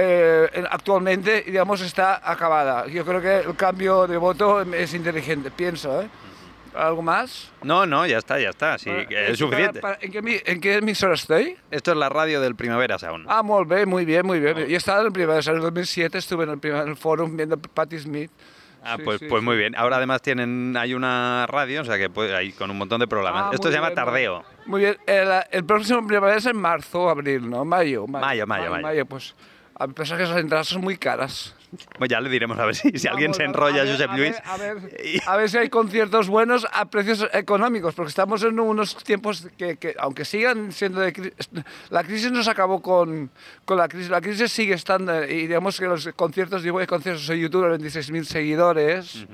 S5: Eh, en- actualmente, digamos, está acabada. Yo creo que el cambio de voto es inteligente, pienso, ¿eh? ¿Algo más?
S20: No, no, ya está, ya está. Sí, es suficiente.
S5: para- para- ¿en, qué, ¿En qué emisora estoy?
S20: Esto es la radio del Primavera Sound.
S5: Ah, molt bé, muy bien, muy bien. Yo he estado en el primer, en el 2007 estuve en el primer en el fórum viendo Patti Smith.
S20: Ah,
S5: Sí,
S20: pues,
S5: sí,
S20: pues
S5: sí.
S20: muy bien. Ahora además tienen, hay una radio, o sea que puede, hay con un montón de programas.
S5: Ah,
S20: Esto
S5: muy
S20: se llama
S5: bien, muy
S20: Tardeo.
S5: Muy bien, el, el próximo primavera es en marzo o abril, ¿no? Mayo.
S20: Mayo, mayo, mayo.
S5: pues a pesar que esas entradas son muy caras.
S20: Pues ya le diremos a ver si, si alguien
S5: Vamos,
S20: se
S5: a-
S20: enrolla,
S5: a ver,
S20: Josep
S5: a
S20: Luis.
S5: ver, A ver, a ver si hay conciertos buenos a precios económicos, porque estamos en unos tiempos que, que, aunque sigan siendo de crisis, la crisis no se acabó con, con la crisis, la crisis sigue estando, y digamos que los conciertos, yo voy a conciertos, soy youtuber, 26.000 seguidores,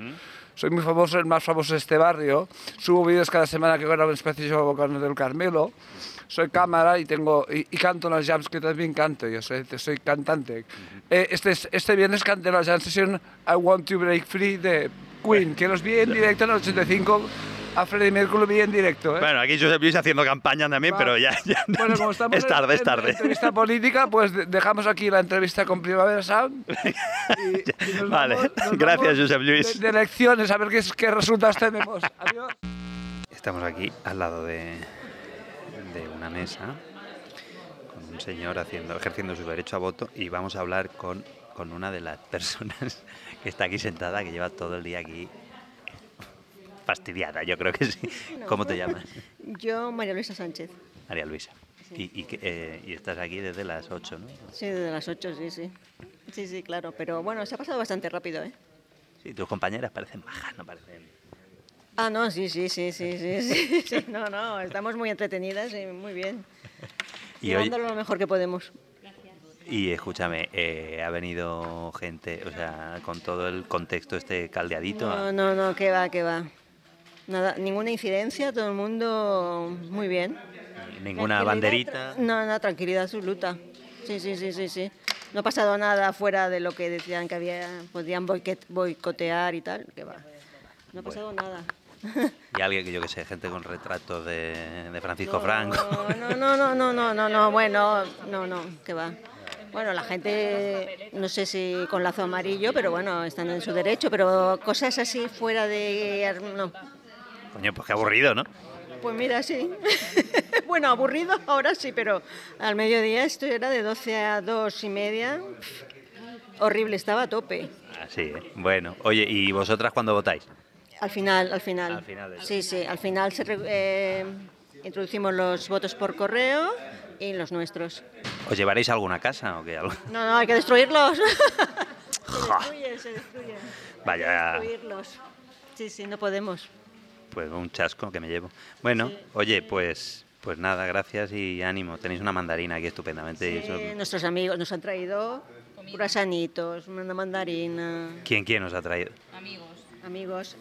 S5: soy muy famoso, el más famoso de este barrio, subo vídeos cada semana que grabo en especie yo Bocano del Carmelo, soy cámara y tengo y, y canto las jams que también canto, yo soy, soy cantante. Eh, este, este viernes canté la jam session I Want to Break Free de Queen, que los vi en directo en el 85, a Freddie Mercury vi en directo. ¿eh?
S20: Bueno, aquí Josep Luis haciendo campaña también,
S5: Va.
S20: pero ya, ya
S5: Bueno, como estamos
S20: es tarde,
S5: en,
S20: es tarde.
S5: en entrevista política, pues de- dejamos aquí la entrevista con Primavera Sound. Y, y nos
S20: Vale,
S5: vamos- nos
S20: gracias, Josep Luis.
S5: De, de elecciones, a ver qué, qué resultados tenemos. Adiós.
S20: Estamos aquí al lado de, de una mesa con un señor haciendo, ejerciendo su derecho a voto y vamos a hablar con, con una de las personas que está aquí sentada, que lleva todo el día aquí fastidiada, yo creo que sí. ¿Cómo te llamas?
S23: Yo, María Luisa Sánchez.
S20: María Luisa. Y, eh, y estás aquí desde las 8, ¿no?
S23: Sí, desde las 8, sí, sí. Sí, sí, claro. Pero bueno, se ha pasado bastante rápido, ¿eh?
S20: Sí, tus compañeras parecen bajas, no parecen...
S23: Ah, no, sí, sí, sí, sí, sí, sí, sí. No, no, estamos muy entretenidas y muy bien.
S20: Y hoy,
S23: lo mejor que podemos.
S20: Y escúchame, eh, ha venido gente, o sea, con todo el contexto este caldeadito.
S23: No, no, no, que va, que va. Nada, ninguna incidencia, todo el mundo muy bien.
S20: Ninguna banderita.
S23: No, no, tranquilidad absoluta. Sí, sí, sí, sí, sí. No ha pasado nada fuera de lo que decían que había, podían boicotear y tal, que va. No ha pasado nada.
S20: Y alguien que yo que sé, gente con retratos de, de Francisco Franco.
S23: No, no, no, no, no, no, no, bueno, no, no, que va. Bueno, la gente, no sé si con lazo amarillo, pero bueno, están en su derecho, pero cosas así fuera de... No.
S20: Coño, pues qué aburrido, ¿no?
S23: Pues mira, sí. bueno, aburrido ahora sí, pero al mediodía esto era de 12 a 2 y media. Horrible, estaba a tope.
S20: Así, ¿eh? Bueno, oye, ¿y vosotras cuándo votáis?
S23: Al final, al final.
S20: Al final de-
S23: Sí, sí, al final se re- eh, introducimos los votos por correo y los nuestros.
S20: ¿Os llevaréis a alguna casa o qué? Algo?
S23: No, no, hay que destruirlos. Se destruyen, se destruyen.
S20: Vaya,
S23: Destruirlos. Sí, sí, no podemos.
S20: pues un chasco que me llevo. Bueno, oye, pues, pues nada, gracias y ánimo. Tenéis una mandarina aquí estupendamente. eso-
S23: Eh, nuestros amigos nos han traído curasanitos, una mandarina.
S20: ¿Quién, quién os ha traído?
S23: Amigos.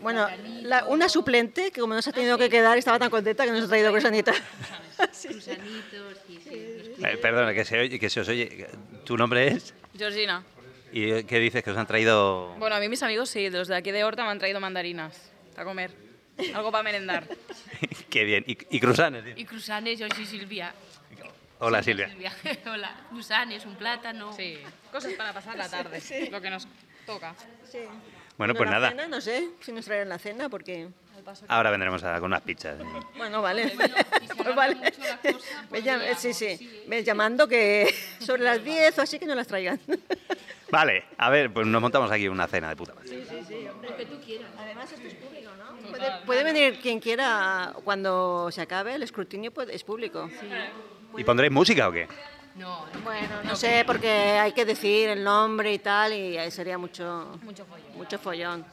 S23: Bueno, la- una suplente que como nos ha tenido que quedar estaba tan contenta que nos ha traído curasanitos.
S20: Eh, perdona, que se, oye, que se os oye. ¿Tu nombre es?
S24: Georgina.
S20: ¿Y qué dices? ¿Que os han traído...?
S25: Bueno, a mí mis amigos sí, los de aquí de Horta me han traído mandarinas a comer. Algo para merendar.
S20: Qué bien. ¿Y, y cruzanes?
S24: Y cruzanes, yo soy Silvia.
S20: Hola, Silvia.
S24: Hola, cruzanes, un plátano.
S25: Sí, cosas para pasar la tarde, lo que nos toca.
S23: Sí.
S20: Bueno, pues
S23: la
S20: nada.
S23: cena, no sé si nos traerán la cena porque...
S20: Ahora vendremos a- con unas pizzas.
S23: Bueno, vale. Pues vale. Me llam- sí, sí. Me llamando que sobre las 10 o así que no las traigan.
S20: Vale, a ver, pues nos montamos aquí una cena de puta madre.
S23: Sí, sí, sí, hombre. Lo que tú quieras. Además, esto es público, ¿no? Puede, puede venir quien quiera cuando se acabe, el escrutinio puede- es público.
S20: ¿Y pondréis música o qué?
S24: No,
S23: Bueno, no sé, porque hay que decir el nombre y tal, y ahí sería mucho,
S24: Mucho follón.
S23: mucho follón.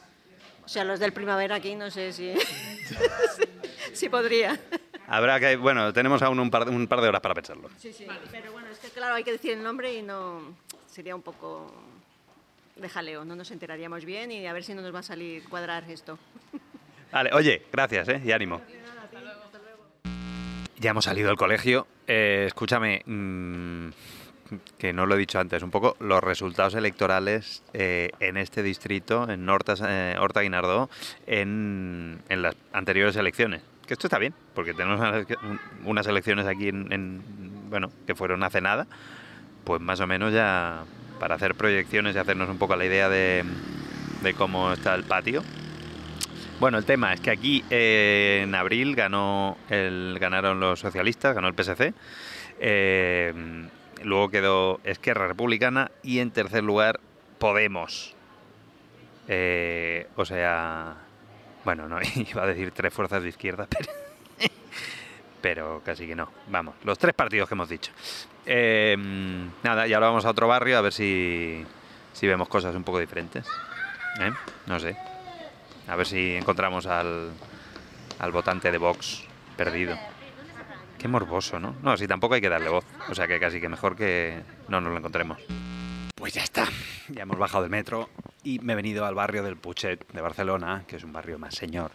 S23: O sea, los del primavera aquí no sé si, si podría.
S20: Habrá que... Bueno, tenemos aún un par, un par de horas para pensarlo.
S23: Sí, sí. Pero bueno, es que claro, hay que decir el nombre y no sería un poco de jaleo, no nos enteraríamos bien y a ver si no nos va a salir cuadrar esto.
S20: Vale, oye, gracias, ¿eh? Y ánimo. Ya hemos salido del colegio. Eh, escúchame, mm, que no lo he dicho antes, un poco los resultados electorales eh, en este distrito, en Horta, eh, Guinardó, en, en las anteriores elecciones. Que esto está bien, porque tenemos unas, elecciones aquí en- bueno, que fueron hace nada, pues más o menos ya para hacer proyecciones y hacernos un poco la idea de, de cómo está el patio. Bueno, el tema es que aquí eh, en abril ganó el, ganaron los socialistas, ganó el PSC. eh, luego quedó Esquerra Republicana y en tercer lugar Podemos. Eh, o sea, bueno, no iba a decir tres fuerzas de izquierda, pero, pero casi que no. Vamos, los tres partidos que hemos dicho. Nada, y ahora vamos a otro barrio a ver si, si vemos cosas un poco diferentes. No sé. A ver si encontramos al, al votante de Vox perdido. Qué morboso, ¿no? No, si tampoco hay que darle voz. O sea que casi que mejor que no nos lo encontremos. Pues ya está. Ya hemos bajado del metro y me he venido al barrio del Puchet de Barcelona, que es un barrio más señor,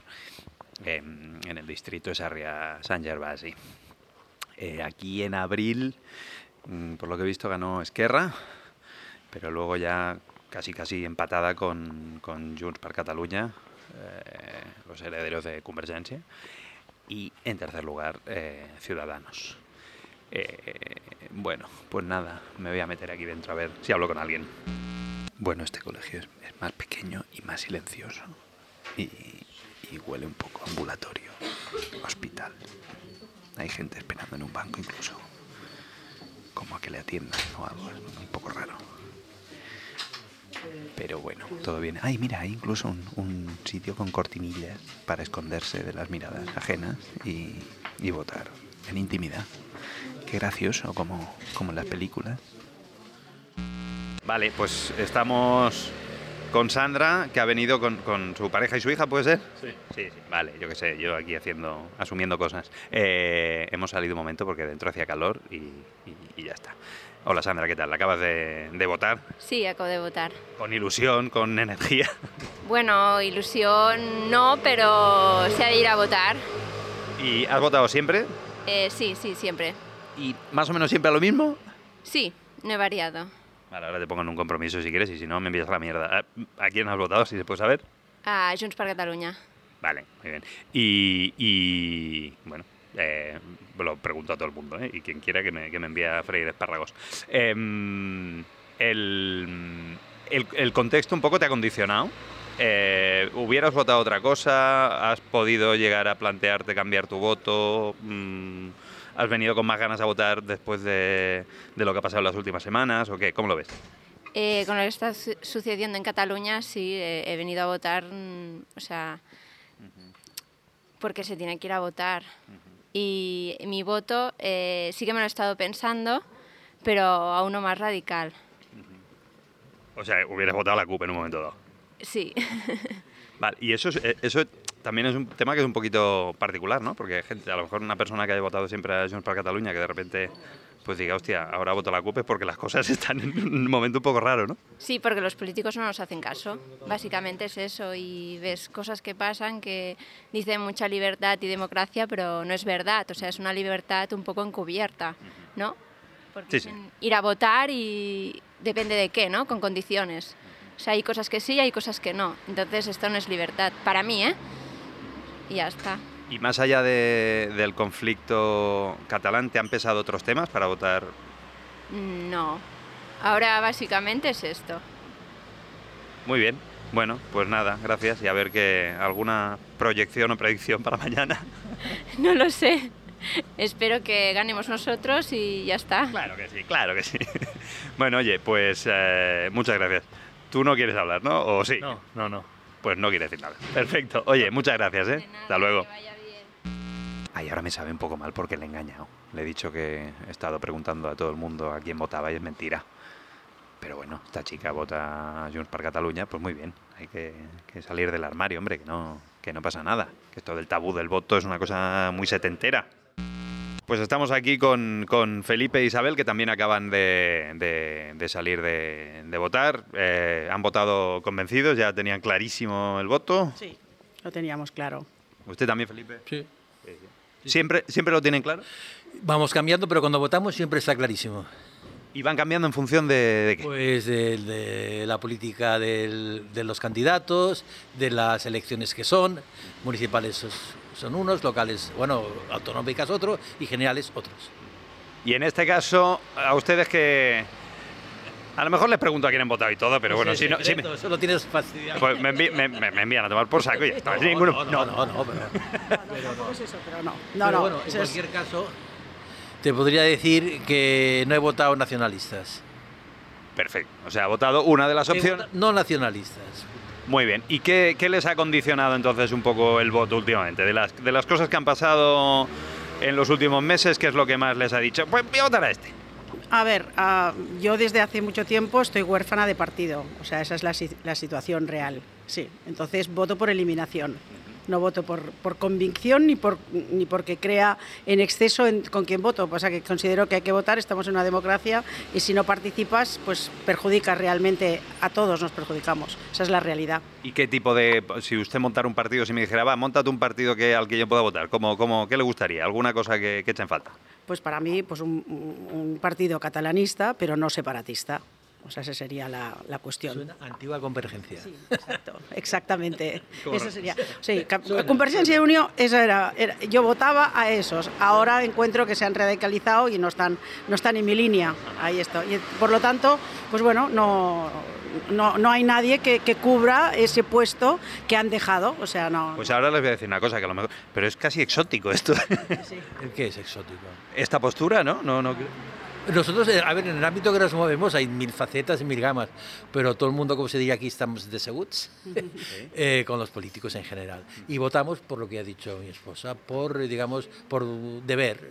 S20: eh, en el distrito de Sarria San Gervasi. Eh, aquí en abril, mm, por lo que he visto, ganó Esquerra, pero luego ya casi casi empatada con, con Junts per Catalunya, eh, los herederos de Convergencia, y en tercer lugar, eh, Ciudadanos. Eh, bueno, pues nada, me voy a meter aquí dentro a ver si hablo con alguien. Bueno, este colegio es, más pequeño y más silencioso. Y, y huele un poco a ambulatorio, hospital. Hay gente esperando en un banco incluso. Como a que le atiendan o algo. Es un poco raro. Pero bueno, todo bien. Ay, mira, hay incluso un, sitio con cortinillas para esconderse de las miradas ajenas y, y votar en intimidad. Qué gracioso, como, como en las películas. Vale, pues estamos con Sandra, que ha venido con, con su pareja y su hija, ¿puede ser? Sí. Sí, sí, vale, yo qué sé, yo aquí haciendo, asumiendo cosas. Eh, hemos salido un momento porque dentro hacía calor y, y- y ya está. Hola Sandra, ¿qué tal? ¿Acabas de, de votar?
S26: Sí, acabo de votar.
S20: Con ilusión, con energía.
S26: Bueno, ilusión no, pero se ha de ir a votar.
S20: ¿Y has votado siempre?
S26: Eh, sí, sí, siempre.
S20: ¿Y más o menos siempre a lo mismo?
S26: Sí, no he variado.
S20: Vale, ahora te pongo en un compromiso si quieres y si no me envías a la mierda. ¿A a quién has votado, si se puede saber?
S26: A Junts per Catalunya.
S20: Vale, muy bien. Y, y, bueno, eh, lo pregunto a todo el mundo, ¿eh? Y quien quiera que me, que me envíe a freír espárragos. El, el, el contexto un poco te ha condicionado. Eh, ¿Hubieras votado otra cosa? ¿Has podido llegar a plantearte cambiar tu voto? Mm, ¿Has venido con más ganas a votar después de, de lo que ha pasado en las últimas semanas? ¿O qué? ¿Cómo lo ves?
S26: Eh, con lo que está su- sucediendo en Cataluña, sí, eh, he venido a votar, mm, o sea, porque se tiene que ir a votar. Y mi voto eh, sí que me lo he estado pensando, pero a uno más radical.
S20: O sea, hubieras votado a la CUP en un momento dado.
S26: Sí.
S20: Vale, y eso, es- eh, eso también es un tema que es un poquito particular, ¿no? Porque gente, a lo mejor una persona que haya votado siempre a Junts per Catalunya, que de repente pues diga, hostia, ahora voto a la CUP es porque las cosas están en un momento un poco raro, ¿no?
S26: Sí, porque los políticos no nos hacen caso. Básicamente es eso. Y ves cosas que pasan que dicen mucha libertad y democracia, pero no es verdad. O sea, es una libertad un poco encubierta, ¿no? porque
S20: Sí, sí.
S26: ir a votar y depende de qué, ¿no? Con condiciones. O sea, hay cosas que sí y hay cosas que no. Entonces esto no es libertad. Para mí, ¿eh? Y ya está.
S20: Y más allá de- del conflicto catalán, ¿te han pesado otros temas para votar?
S26: No. Ahora básicamente es esto.
S20: Muy bien. Bueno, pues nada, gracias. Y a ver que alguna proyección o predicción para mañana.
S26: No lo sé. Espero que ganemos nosotros y ya está.
S20: Claro que sí, claro que sí. Bueno, oye, pues eh, muchas gracias. Tú no quieres hablar, ¿no? ¿O sí?
S27: No, no, no.
S20: Pues no quieres decir nada. Perfecto. Oye, muchas gracias, ¿eh? Hasta luego. Ay, ahora me sabe un poco mal porque le he engañado. Le he dicho que he estado preguntando a todo el mundo a quién votaba y es mentira. Pero bueno, esta chica vota a Junts per Cataluña, pues muy bien. Hay que, que salir del armario, hombre, que no, que no pasa nada. Que esto del tabú del voto es una cosa muy setentera. Pues estamos aquí con, con Felipe e Isabel, que también acaban de, de- de salir de, de votar. Eh, han votado convencidos, ya tenían clarísimo el voto.
S28: Sí, lo teníamos claro.
S20: ¿Usted también, Felipe?
S27: Sí.
S20: ¿Siempre, ¿Siempre lo tienen claro?
S27: Vamos cambiando, pero cuando votamos siempre está clarísimo.
S20: ¿Y van cambiando en función de, de qué?
S27: Pues de, de la política del- de los candidatos, de las elecciones que son, municipales son unos, locales, bueno, autonómicas otros y generales otros.
S20: Y en este caso, a ustedes que... A lo mejor les pregunto a quién han votado y todo, pero bueno, si no... si me-
S27: eso lo tienes fastidiado.
S20: pues me, envi- me- me- envían a tomar por saco y ya está.
S27: No,
S20: sin ninguno-
S27: no, no, no, no, pero-
S28: Tampoco es eso, pero no. No,
S27: Pero
S28: no.
S27: bueno, en
S28: es-
S27: cualquier caso, te podría decir que no he votado nacionalistas.
S20: Perfecto. O sea, ha votado una de las opciones.
S27: No nacionalistas.
S20: Muy bien. ¿Y qué, qué les ha condicionado entonces un poco el voto últimamente? De las, de las cosas que han pasado en los últimos meses, ¿qué es lo que más les ha dicho? Pues voy a votar a este.
S28: A ver, ah, yo desde hace mucho tiempo estoy huérfana de partido, o sea, esa es la, la situación real, sí. Entonces voto por eliminación, no voto por, por convicción ni, por, ni porque crea en exceso en- con quien voto, pasa que considero que hay que votar, estamos en una democracia y si no participas, pues perjudicas realmente, a todos nos perjudicamos, esa es la realidad.
S20: ¿Y qué tipo de... Si usted montara un partido, si me dijera, va, montate un partido que, al que yo pueda votar, ¿cómo, cómo, ¿qué le gustaría? ¿Alguna cosa que, que eche en falta?
S28: Pues para mí, pues un partido catalanista, pero no separatista. O sea, esa sería la, la cuestión.
S27: Suena antigua convergencia.
S28: Exacto, exactamente.
S27: Correcto.
S28: Eso sería. Sí,
S27: Suena,
S28: Convergencia y Unión, esa era, era- Yo votaba a esos. Ahora encuentro que se han radicalizado y no están, no están en mi línea. Ahí está. Y por lo tanto, pues bueno, no, no, no hay nadie que, que cubra ese puesto que han dejado. O sea, no.
S20: Pues ahora les voy a decir una cosa, que a lo mejor... Pero es casi exótico esto.
S27: ¿El qué es exótico?
S20: Esta postura, ¿no? no, no
S27: Nosotros, eh, a ver, en el ámbito que nos movemos hay mil facetas y mil gamas, pero todo el mundo, como se diría aquí, estamos deseguts eh, con los políticos en general. Y votamos por lo que ha dicho mi esposa, por, digamos, por deber.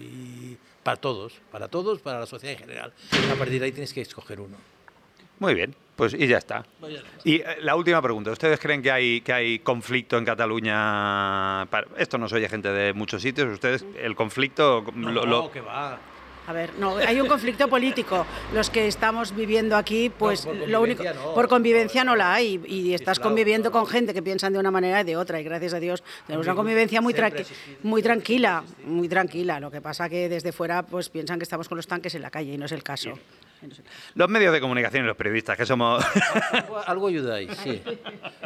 S27: Y para todos, para todos, para la sociedad en general. A partir de ahí tienes que escoger uno.
S20: Muy bien, pues y ya está. Y eh, la última pregunta, ¿ustedes creen que hay, que hay conflicto en Cataluña? Para- Esto nos oye gente de muchos sitios, ¿ustedes el conflicto lo- lo-
S27: que va.
S28: A ver, no, hay un conflicto político. Los que estamos viviendo aquí, pues
S27: por
S28: lo único,
S27: convivencia no.
S28: por convivencia no la hay y estás
S27: claro,
S28: conviviendo con gente que piensan de una manera y de otra y gracias a Dios tenemos una convivencia muy tranquila, muy tranquila. Lo que pasa que desde fuera pues piensan que estamos con los tanques en la calle y no es el caso.
S20: los medios de comunicación y los periodistas, que somos...
S27: Algo, algo ayudáis, sí.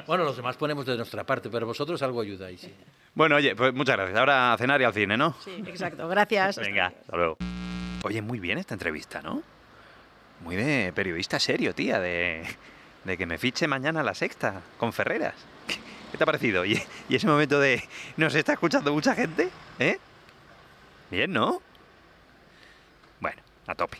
S27: Bueno, los demás ponemos de nuestra parte, pero vosotros algo ayudáis, sí.
S20: bueno, oye, pues muchas gracias. Ahora a cenar y al cine, ¿no?
S28: Sí, exacto. Gracias.
S20: Venga, hasta luego. Oye, muy bien esta entrevista, ¿no? Muy de periodista serio, tía, de, de que me fiche mañana a la sexta con Ferreras. ¿Qué, te ha parecido? ¿Y, y ese momento de nos está escuchando mucha gente? ¿Eh? Bien, ¿no? Bueno, a tope.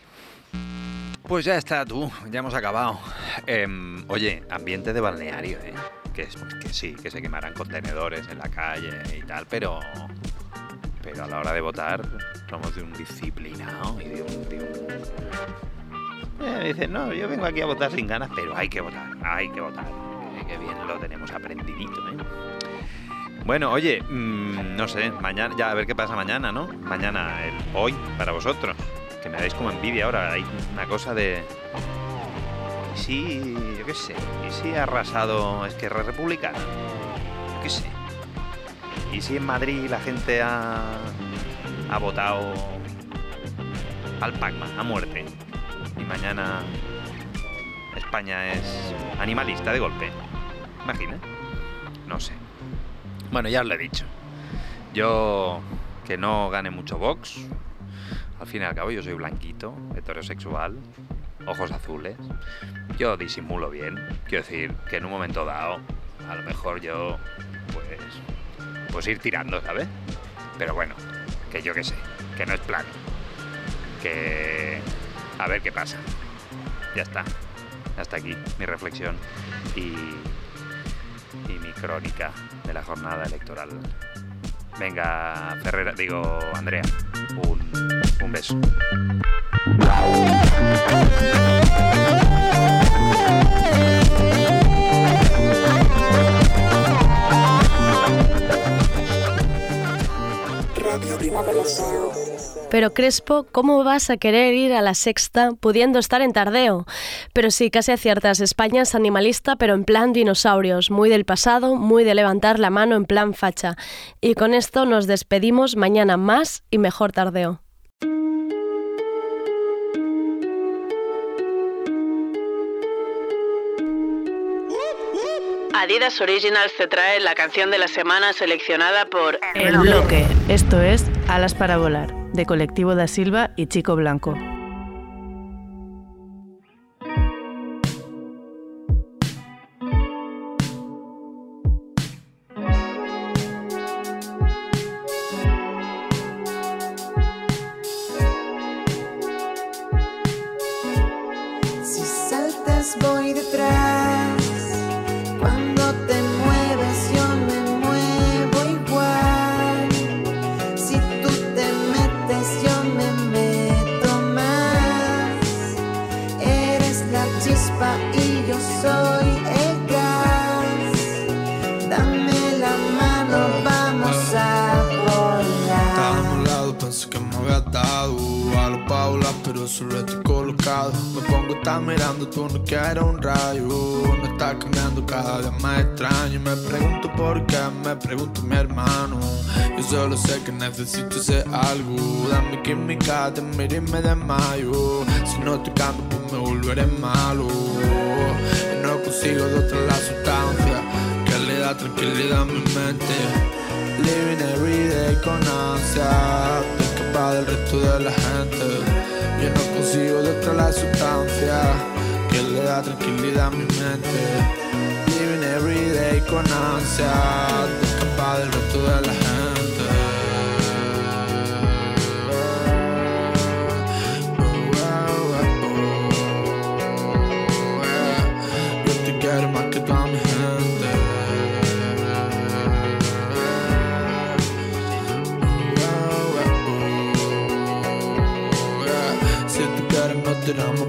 S20: Pues ya está, tú, ya hemos acabado. Em, oye, ambiente de balneario, ¿eh? Que, que sí, que se quemarán contenedores en la calle y tal, pero pero a la hora de votar somos de un disciplinado y de un... Eh, dicen, no, yo vengo aquí a votar sin ganas, pero hay que votar, hay que votar. Eh, que bien lo tenemos aprendidito, ¿eh? Bueno, oye, mm, no sé, mañana, ya a ver qué pasa mañana, ¿no? Mañana, el hoy, para vosotros. Que me dais como envidia ahora, hay una cosa de... ¿Y si, yo qué sé, y si ha arrasado Esquerra Republicana? Yo qué sé. ¿Y si en Madrid la gente ha, ha votado al Pac-Man, a muerte. Y mañana España es animalista de golpe. Imagina. No sé. Bueno, ya os lo he dicho. Yo que no gane mucho Vox. Al fin y al cabo yo soy blanquito, heterosexual, ojos azules. Yo disimulo bien. Quiero decir que en un momento dado, a lo mejor yo, pues, pues ir tirando, ¿sabes? Pero bueno, que yo qué sé, que no es plan. Que a ver qué pasa. Ya está. Hasta aquí mi reflexión y, y mi crónica de la jornada electoral. Venga, Ferrera, digo, Andrea, un, un beso.
S2: Pero Crespo, ¿cómo vas a querer ir a la sexta pudiendo estar en tardeo? Pero sí, casi aciertas. España es animalista, pero en plan dinosaurios, muy del pasado, muy de levantar la mano en plan facha. Y con esto nos despedimos mañana más y mejor tardeo.
S29: Adidas Originals te trae la canción de la semana seleccionada por
S30: El bloque. Esto es Alas para volar, de Colectivo da Silva y Chico Blanco.
S31: Necesito hacer algo. Dame química, te miro y me desmayo. Si no te cambio, pues me volveré malo. Y no consigo de otra la sustancia que le da tranquilidad a mi mente. Living every day con ansia escapar del resto de la gente. Yo no consigo de otra la sustancia que le da tranquilidad a mi mente. Living every day con ansia escapar del resto de la gente. Quieres nos tiramos